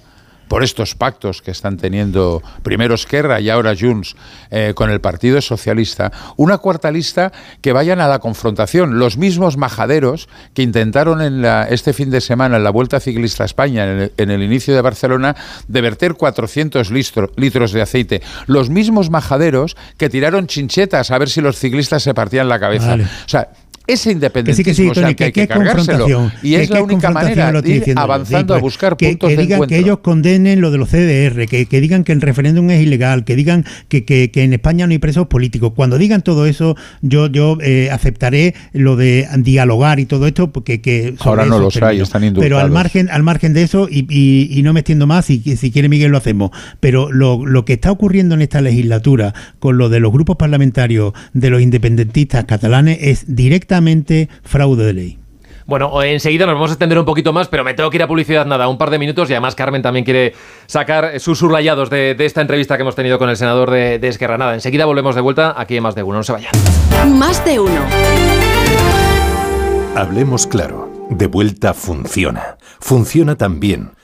por estos pactos que están teniendo primero Esquerra y ahora Junts eh, con el Partido Socialista, una cuarta lista que vayan a la confrontación. Los mismos majaderos que intentaron en la, este fin de semana en la Vuelta Ciclista a España, en el, en el inicio de Barcelona, de verter 400 litro- litros de aceite. Los mismos majaderos que tiraron chinchetas a ver si los ciclistas se partían la cabeza. Vale. O sea, ese Que independentismo sí, que sí, que hay que, confrontación. Y es la única manera de ir avanzando Sí, a pues, buscar que, puntos que de digan encuentro. que ellos condenen lo de los CDR, que, que digan que el referéndum es ilegal, que digan que, que, en España no hay presos políticos. Cuando digan todo eso, yo yo eh, aceptaré lo de dialogar y todo esto, porque que Ahora no los hay, están Pero al indultados. margen al margen de eso y, y, y no me extiendo más, y si quiere Miguel lo hacemos. Pero lo, lo que está ocurriendo en esta legislatura con lo de los grupos parlamentarios de los independentistas catalanes es fraude de ley. Bueno, enseguida nos vamos a extender un poquito más, pero me tengo que ir a publicidad nada, un par de minutos y además Carmen también quiere sacar sus subrayados de, de esta entrevista que hemos tenido con el senador de, de Esquerra. Nada, enseguida volvemos de vuelta aquí en Más de Uno, no se vayan. Más de uno. Hablemos claro. De vuelta funciona. Funciona tan bien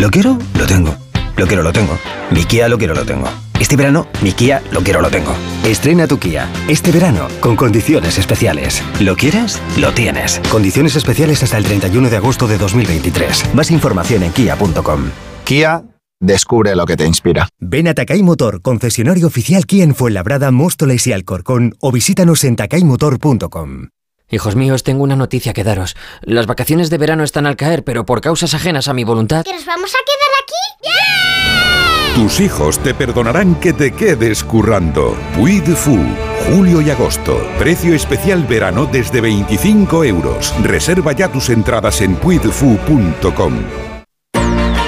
Lo quiero, lo tengo. Lo quiero, lo tengo. Mi Kia lo quiero, lo tengo. Este verano, mi Kia lo quiero, lo tengo. Estrena tu Kia. Este verano, con condiciones especiales. ¿Lo quieres? Lo tienes. Condiciones especiales hasta el 31 de agosto de 2023. Más información en kia.com. Kia, descubre lo que te inspira. Ven a Takay Motor, concesionario oficial Kia en Fuenlabrada, Móstoles y Alcorcón o visítanos en takaymotor.com. Hijos míos, tengo una noticia que daros. Las vacaciones de verano están al caer, pero por causas ajenas a mi voluntad... ¿Que nos vamos a quedar aquí? Tus hijos te perdonarán que te quedes currando. Puy de Fou, julio y agosto. Precio especial verano desde 25 euros. Reserva ya tus entradas en puydefou.com.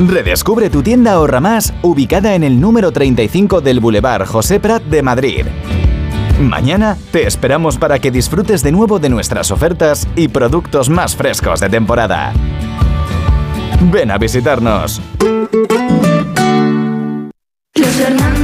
Redescubre tu tienda Ahorra Más ubicada en el número 35 del Boulevard José Prat de Madrid. Mañana te esperamos para que disfrutes de nuevo de nuestras ofertas y productos más frescos de temporada. Ven a visitarnos. Los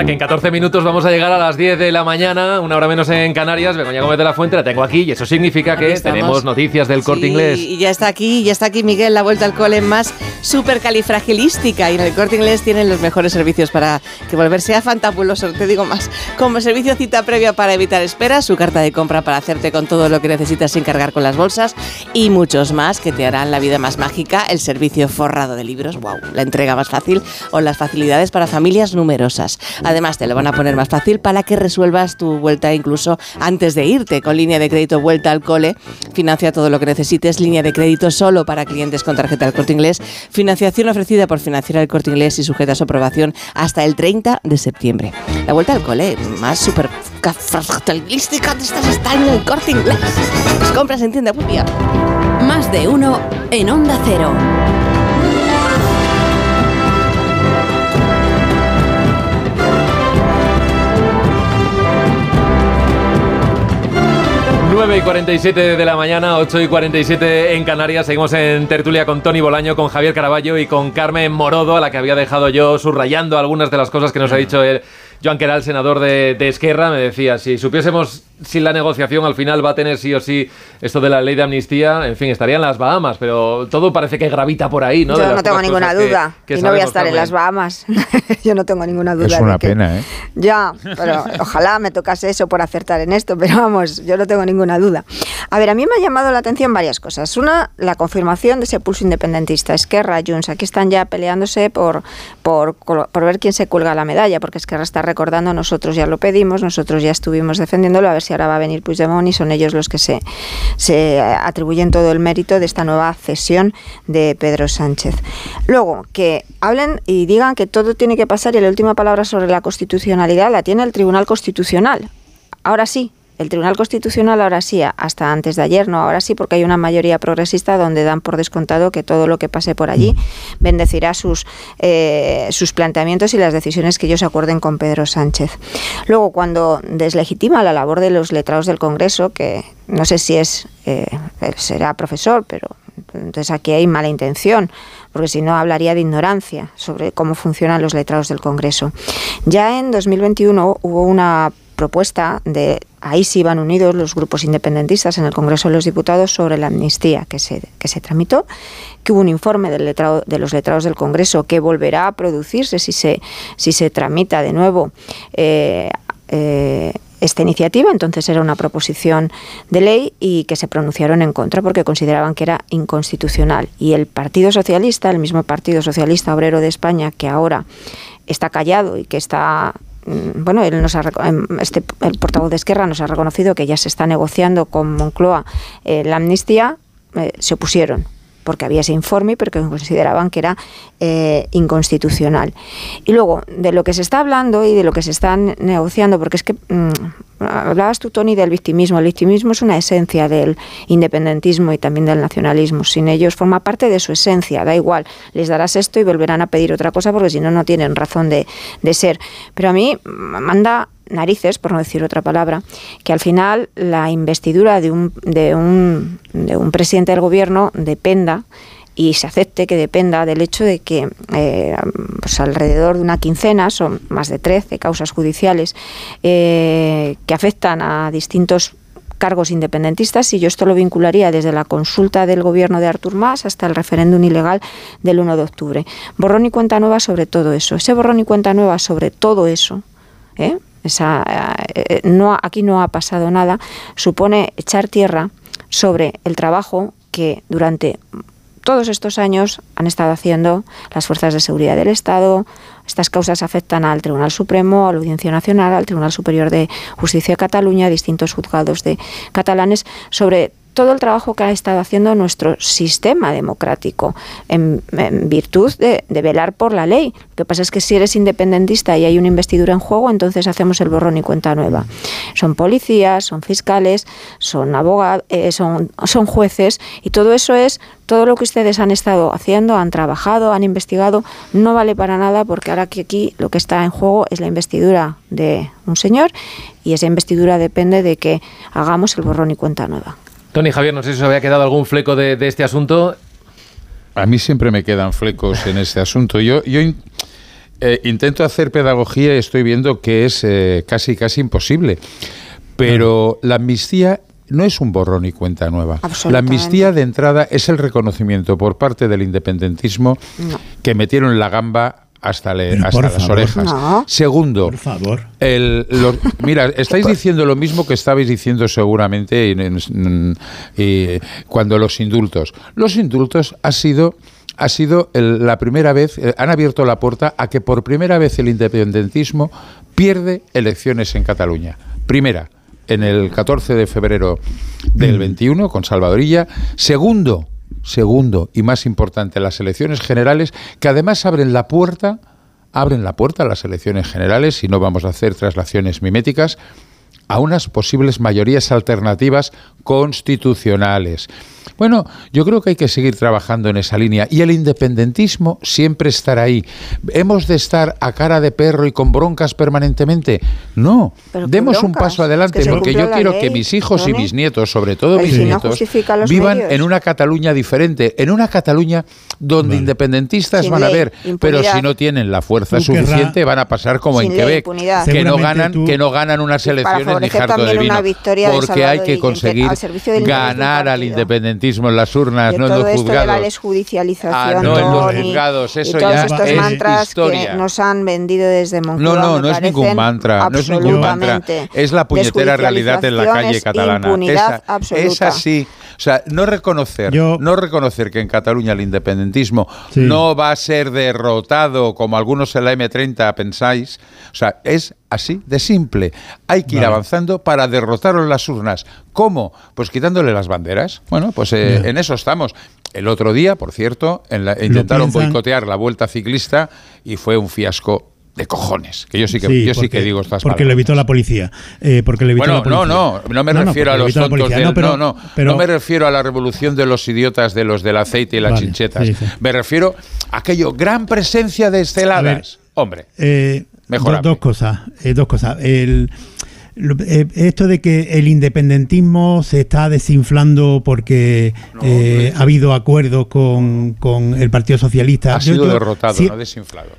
Que en 14 minutos vamos a llegar a las 10 de la mañana, una hora menos en Canarias. Begoña Gómez de la Fuente la tengo aquí y eso significa que estamos. tenemos noticias del corte Sí, inglés. Y ya está aquí, ya está aquí Miguel, la vuelta al cole más supercalifragilística. Y en el corte inglés tienen los mejores servicios para que volver sea fantabuloso. Te digo más. Como servicio cita previa para evitar esperas, su carta de compra para hacerte con todo lo que necesitas sin cargar con las bolsas y muchos más que te harán la vida más mágica. El servicio forrado de libros, wow, la entrega más fácil o las facilidades para familias numerosas. Además, te lo van a poner más fácil para que resuelvas tu vuelta incluso antes de irte. Con línea de crédito vuelta al cole, financia todo lo que necesites. Línea de crédito solo para clientes con tarjeta del corte inglés. Financiación ofrecida por Financiera del Corte Inglés y sujeta a su aprobación hasta el 30 de septiembre. La vuelta al cole, más super fragilística de estas está en el corte inglés. Las compras en tienda Wipia. Más de uno en Onda Cero. Nueve y 47 de la mañana, 8 y 47 en Canarias. Seguimos en tertulia con Tony Bolaño, con Javier Caraballo y con Carmen Morodo, a la que había dejado yo subrayando algunas de las cosas que nos ha dicho el Joan Queral, senador de, de Esquerra. Me decía, si supiésemos si la negociación al final va a tener sí o sí esto de la ley de amnistía, en fin, estaría en las Bahamas, pero todo parece que gravita por ahí, ¿no? Yo no tengo ninguna cosas que- duda. que y no voy a estar en las Bahamas. <laughs> Yo no tengo ninguna duda. Es de una que- pena, ¿eh? Ya, pero ojalá me tocase eso por acertar en esto, <laughs> pero vamos, yo no tengo ninguna duda. A ver, a mí me ha llamado la atención varias cosas. Una, la confirmación de ese pulso independentista. Esquerra, Junts, aquí están ya peleándose por, por, por ver quién se cuelga la medalla, porque Esquerra está recordando, nosotros ya lo pedimos, nosotros ya estuvimos defendiéndolo, a ver si y ahora va a venir Puigdemont y son ellos los que se, se atribuyen todo el mérito de esta nueva cesión de Pedro Sánchez. Luego, que hablen y digan que todo tiene que pasar y la última palabra sobre la constitucionalidad la tiene el Tribunal Constitucional. Ahora sí, el Tribunal Constitucional ahora sí, hasta antes de ayer, no ahora sí, porque hay una mayoría progresista donde dan por descontado que todo lo que pase por allí bendecirá sus, eh, sus planteamientos y las decisiones que ellos acuerden con Pedro Sánchez. Luego, cuando deslegitima la labor de los letrados del Congreso, que no sé si es eh, será profesor, pero entonces aquí hay mala intención, porque si no hablaría de ignorancia sobre cómo funcionan los letrados del Congreso. Ya en 2021 hubo una propuesta de ahí sí van unidos los grupos independentistas en el Congreso de los Diputados sobre la amnistía que se, que se tramitó, que hubo un informe de los letrados del Congreso que volverá a producirse si se, si se tramita de nuevo. Eh, eh, esta iniciativa, entonces era una proposición de ley y que se pronunciaron en contra porque consideraban que era inconstitucional. Y el Partido Socialista, el mismo Partido Socialista Obrero de España, que ahora está callado y que está bueno, él nos ha, em, este, el portavoz de Esquerra nos ha reconocido que ya se está negociando con Moncloa eh, la amnistía, eh, se opusieron porque había ese informe, pero que consideraban que era eh, inconstitucional. Y luego, de lo que se está hablando y de lo que se está negociando, porque es que mm, hablabas tú, Tony, del victimismo. El victimismo es una esencia del independentismo y también del nacionalismo. Sin ellos forma parte de su esencia, da igual, les darás esto y volverán a pedir otra cosa porque si no, no tienen razón de, de ser. Pero a mí manda narices, por no decir otra palabra, que al final la investidura de un, de un, de un presidente del gobierno dependa y se acepte que dependa del hecho de que eh, pues alrededor de una quincena, son más de 13 causas judiciales eh, que afectan a distintos cargos independentistas y yo esto lo vincularía desde la consulta del gobierno de Artur Mas hasta el referéndum ilegal del 1 de octubre. Borrón y cuenta nueva sobre todo eso. Ese borrón y cuenta nueva sobre todo eso, ¿eh? Esa, eh, no, aquí no ha pasado nada, supone echar tierra sobre el trabajo que durante todos estos años han estado haciendo las fuerzas de seguridad del Estado. Estas causas afectan al Tribunal Supremo, a la Audiencia Nacional, al Tribunal Superior de Justicia de Cataluña, a distintos juzgados de catalanes sobre todo el trabajo que ha estado haciendo nuestro sistema democrático en, virtud de, velar por la ley. Lo que pasa es que si eres independentista y hay una investidura en juego, entonces hacemos el borrón y cuenta nueva. Son policías, son fiscales, son abogados, eh, son, son jueces y todo eso es todo lo que ustedes han estado haciendo, han trabajado, han investigado, no vale para nada porque ahora que aquí lo que está en juego es la investidura de un señor y esa investidura depende de que hagamos el borrón y cuenta nueva. Tony Javier, no sé si os había quedado algún fleco de, este asunto. A mí siempre me quedan flecos en este asunto. Yo, yo eh, intento hacer pedagogía y estoy viendo que es eh, casi, casi imposible. Pero la amnistía no es un borrón y cuenta nueva. La amnistía de entrada es el reconocimiento por parte del independentismo que metieron la gamba hasta, las orejas. Segundo, por favor. El, mira, estáis diciendo lo mismo que estabais diciendo seguramente cuando los indultos. Los indultos ha sido ha sido la primera vez, eh, han abierto la puerta a que por primera vez el independentismo pierde elecciones en Cataluña. Primera, en el 14 de febrero del 21 mm. con Salvadorilla. Segundo, segundo y más importante, las elecciones generales, que además abren la puerta, abren la puerta a las elecciones generales, y no vamos a hacer traslaciones miméticas, a unas posibles mayorías alternativas constitucionales. Bueno, yo creo que hay que seguir trabajando en esa línea y el independentismo siempre estará ahí. ¿Hemos de estar a cara de perro y con broncas permanentemente? No, demos un paso adelante porque yo quiero que mis hijos y mis nietos, sobre todo mis nietos, vivan en una Cataluña diferente, en una Cataluña donde independentistas van a ver, pero si no tienen la fuerza suficiente van a pasar como en Quebec, que no ganan, que no ganan unas elecciones ni jarto de vino, porque hay que conseguir ganar al independentismo en las urnas, no en los juzgados. desjudicialización. Ah, no, en los juzgados, eso y todos ya estos es mantras historia. que nos han vendido desde Moncloa. No, no, no es ningún mantra, no es ningún mantra. Es la puñetera realidad en la calle catalana. Esa, esa sí. O sea, no reconocer, no reconocer que en Cataluña el independentismo no va a ser derrotado como algunos en la M30 pensáis, o sea, es Así de simple. Hay que ir Vale. avanzando para derrotarlo en las urnas. ¿Cómo? Pues quitándole las banderas. Bueno, pues eh, en eso estamos. El otro día, por cierto, en la- intentaron boicotear la vuelta ciclista y fue un fiasco de cojones. Que yo sí que, yo sí que digo estas Porque lo palabras. evitó la policía. eh, porque lo evitó Bueno, la policía. no, no, no me No, no, refiero porque a lo los tontos policía. del, No, pero- no, no, pero- no me refiero a la revolución de los idiotas, de los de el aceite y las Vale, chinchetas. sí, sí. Me refiero a aquello, gran presencia de esteladas. Hombre, Eh, Mejorable. dos cosas. eh, dos cosas. El, eh, esto de que el independentismo se está desinflando porque eh, ha habido acuerdos con, con el Partido Socialista. ha sido yo derrotado, sie- no desinflado.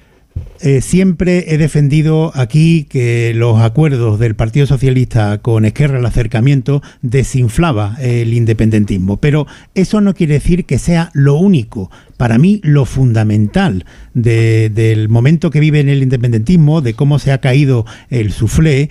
Eh, siempre he defendido aquí que los acuerdos del Partido Socialista con Esquerra, el acercamiento, desinflaba el independentismo. Pero eso no quiere decir que sea lo único. Para mí, lo fundamental de- del momento que vive en el independentismo, de cómo se ha caído el suflé,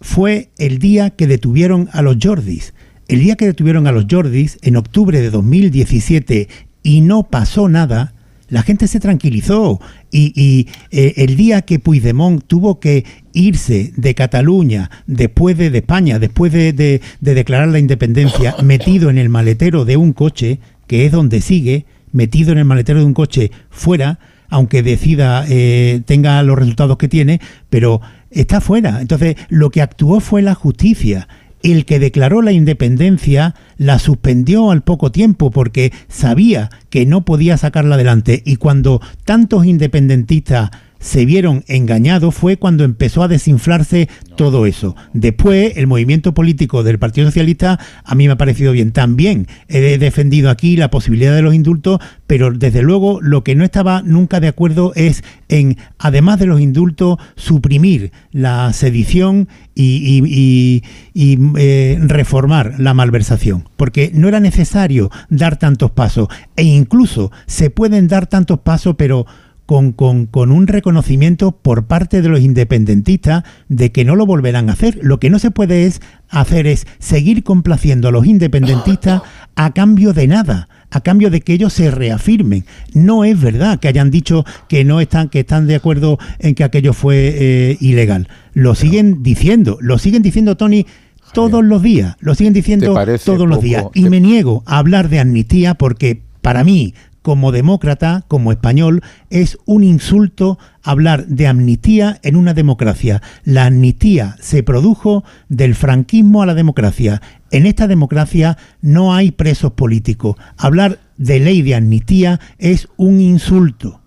fue el día que detuvieron a los Jordis. El día que detuvieron a los Jordis, en octubre de 2017, y no pasó nada, la gente se tranquilizó y, y, eh, el día que Puigdemont tuvo que irse de Cataluña después de, de España, después de, de- de declarar la independencia, <laughs> metido en el maletero de un coche, que es donde sigue, metido en el maletero de un coche fuera, aunque decida, eh, tenga los resultados que tiene, pero está fuera. Entonces, lo que actuó fue la justicia. El que declaró la independencia la suspendió al poco tiempo porque sabía que no podía sacarla adelante. Y cuando tantos independentistas se vieron engañados fue cuando empezó a desinflarse todo eso. Después, el movimiento político del Partido Socialista a mí me ha parecido bien. También he defendido aquí la posibilidad de los indultos, pero desde luego lo que no estaba nunca de acuerdo es en, además de los indultos, suprimir la sedición y, y- y- y, eh, reformar la malversación, porque no era necesario dar tantos pasos e incluso se pueden dar tantos pasos, pero con, con- con un reconocimiento por parte de los independentistas de que no lo volverán a hacer. Lo que no se puede es hacer es seguir complaciendo a los independentistas a cambio de nada, a cambio de que ellos se reafirmen. No es verdad que hayan dicho que no están, que están de acuerdo en que aquello fue eh, ilegal. Lo siguen diciendo, lo siguen diciendo Tony todos los días, lo siguen diciendo todos los días. Y me niego a hablar de amnistía porque para mí, como demócrata, como español, es un insulto hablar de amnistía en una democracia. La amnistía se produjo del franquismo a la democracia. En esta democracia no hay presos políticos. Hablar de ley de amnistía es un insulto.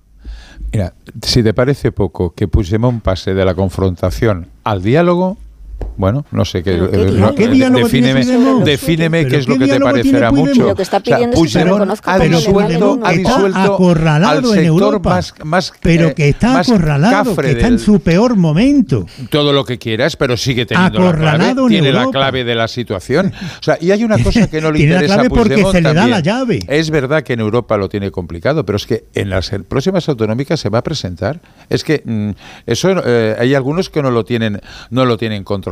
Mira, si te parece poco que Puigdemont pase de la confrontación al diálogo, bueno, no sé qué. ¿Pero qué eh, diálogo? ¿Qué eh, diálogo defíneme, qué es lo que te parecerá mucho. Lo que está O sea, pidiendo es que ha disuelto, ha Está disuelto acorralado al en Europa, más, más, pero eh, que está más acorralado, que está en su peor momento. todo lo que quieras, pero sigue teniendo la clave, Acorralado en tiene la clave de la situación. O sea, y hay una cosa que no le <laughs> Tiene la interesa clave a porque se le da también. la llave. Es verdad que en Europa lo tiene complicado, pero es que en las próximas autonómicas se va a presentar. Es que mm, eso eh, hay algunos que no lo tienen no lo tienen controlado.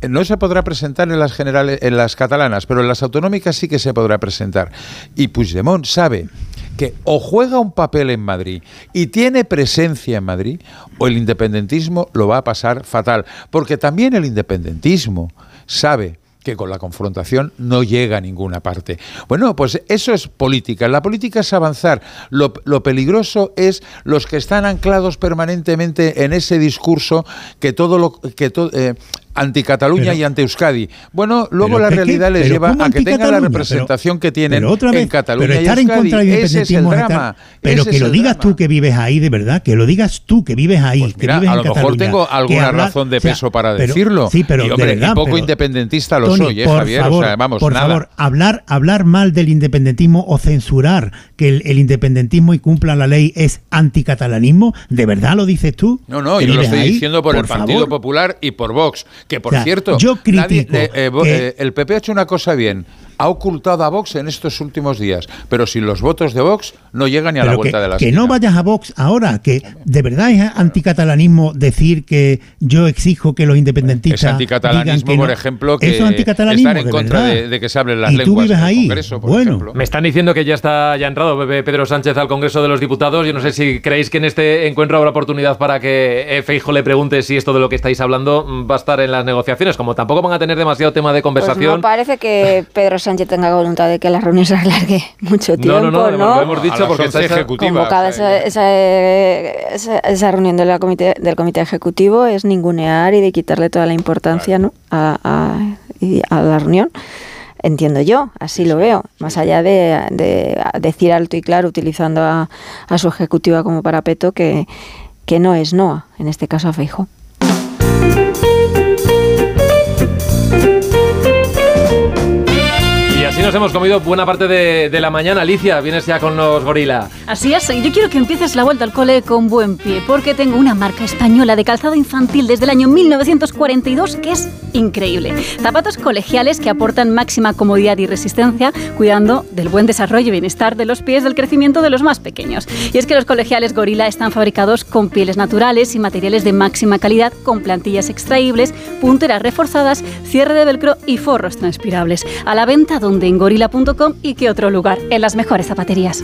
Eh, No se podrá presentar en las generales en las catalanas, pero en las autonómicas sí que se podrá presentar. Y Puigdemont sabe que o juega un papel en Madrid y tiene presencia en Madrid, o el independentismo lo va a pasar fatal. Porque también el independentismo sabe que con la confrontación no llega a ninguna parte. Bueno, pues eso es política. La política es avanzar. Lo, peligroso es los que están anclados permanentemente en ese discurso que todo lo que to- eh, anti Cataluña Pero- y anti Euskadi. Bueno, luego la que- realidad les lleva ¿cómo a que tengan la anti-Cataluña? representación que tienen Pero otra vez, en Cataluña pero y estar en Euskadi. contra del Ese es el estar- drama. pero que lo digas drama. tú que vives ahí, de verdad, que lo digas tú que vives ahí, Pues Mira, vives a en lo mejor Cataluña, tengo alguna razón de o sea, peso para pero- decirlo. Sí, pero y, de hombre, y poco pero- independentista lo Tony, soy, eh, por Javier. favor, o sea, vamos, por nada. favor, hablar, hablar mal del independentismo o censurar que el, el independentismo y cumpla la ley es anticatalanismo, ¿de verdad lo dices tú? No, no, ¿Que yo lo estoy diciendo por, el Partido. Popular y por Vox. Que, por O sea, cierto, yo nadie- eh, eh, eh, el PP ha hecho una cosa bien. Ha ocultado a Vox en estos últimos días. Pero sin los votos de Vox no llega ni a la vuelta que, de la que esquina. no vayas a Vox ahora, que de verdad es anticatalanismo decir que yo exijo que los independentistas. Es anticatalanismo, digan que por no. ejemplo, que Eso es anticatalanismo. estar en de contra de, de que se hablen las Y tú lenguas vives en el ahí. Congreso, por Bueno. ejemplo. Me están diciendo que ya está ya entrado Pepe- Pedro Sánchez al Congreso de los Diputados. Yo no sé si creéis que en este encuentro habrá oportunidad para que Feijo le pregunte si esto de lo que estáis hablando va a estar en las negociaciones. Como tampoco van a tener demasiado tema de Pues conversación. no parece que Pedro Sánchez tenga voluntad de que la reunión se alargue <laughs> mucho tiempo, no, no, ¿no? lo hemos dicho porque está esa- convocada esa, esa, esa- esa reunión de la comité, del comité ejecutivo es ningunear y de quitarle toda la importancia ¿no? a, a- la reunión. Entiendo yo, así lo veo, más allá de, de decir alto y claro, utilizando a, a su ejecutiva como parapeto, que, que no es NOA, en este caso a Feijóo. Así nos hemos comido buena parte de, de la mañana. Alicia, vienes ya con los gorila. Así es, yo quiero que empieces la vuelta al cole con buen pie, porque tengo una marca española de calzado infantil desde el año 1942 que es increíble. Zapatos colegiales que aportan máxima comodidad y resistencia, cuidando del buen desarrollo y bienestar de los pies del crecimiento de los más pequeños. Y es que los colegiales Gorila están fabricados con pieles naturales y materiales de máxima calidad, con plantillas extraíbles, punteras reforzadas, cierre de velcro y forros transpirables. A la venta donde en gorila.com y qué otro lugar, en las mejores zapaterías.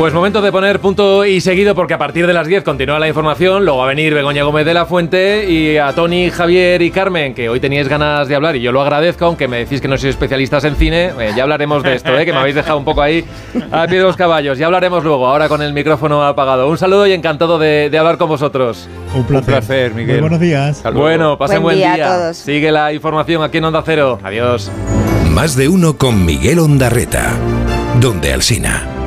Pues momento de poner punto y seguido porque a partir de las 10 continúa la información, luego va a venir Begoña Gómez de la Fuente y a Tony, Javier y Carmen, que hoy teníais ganas de hablar y yo lo agradezco, aunque me decís que no sois especialistas en cine, eh, ya hablaremos de esto, eh, que me habéis dejado un poco ahí al pie de los caballos, ya hablaremos luego, ahora con el micrófono apagado. Un saludo y encantado de, de hablar con vosotros. Un placer. Miguel. Muy buenos días. Bueno, pasen Buen buen, día día. a todos. Sigue la información aquí en Onda Cero. Adiós. Más de uno con Miguel Ondarreta. Donde Alsina.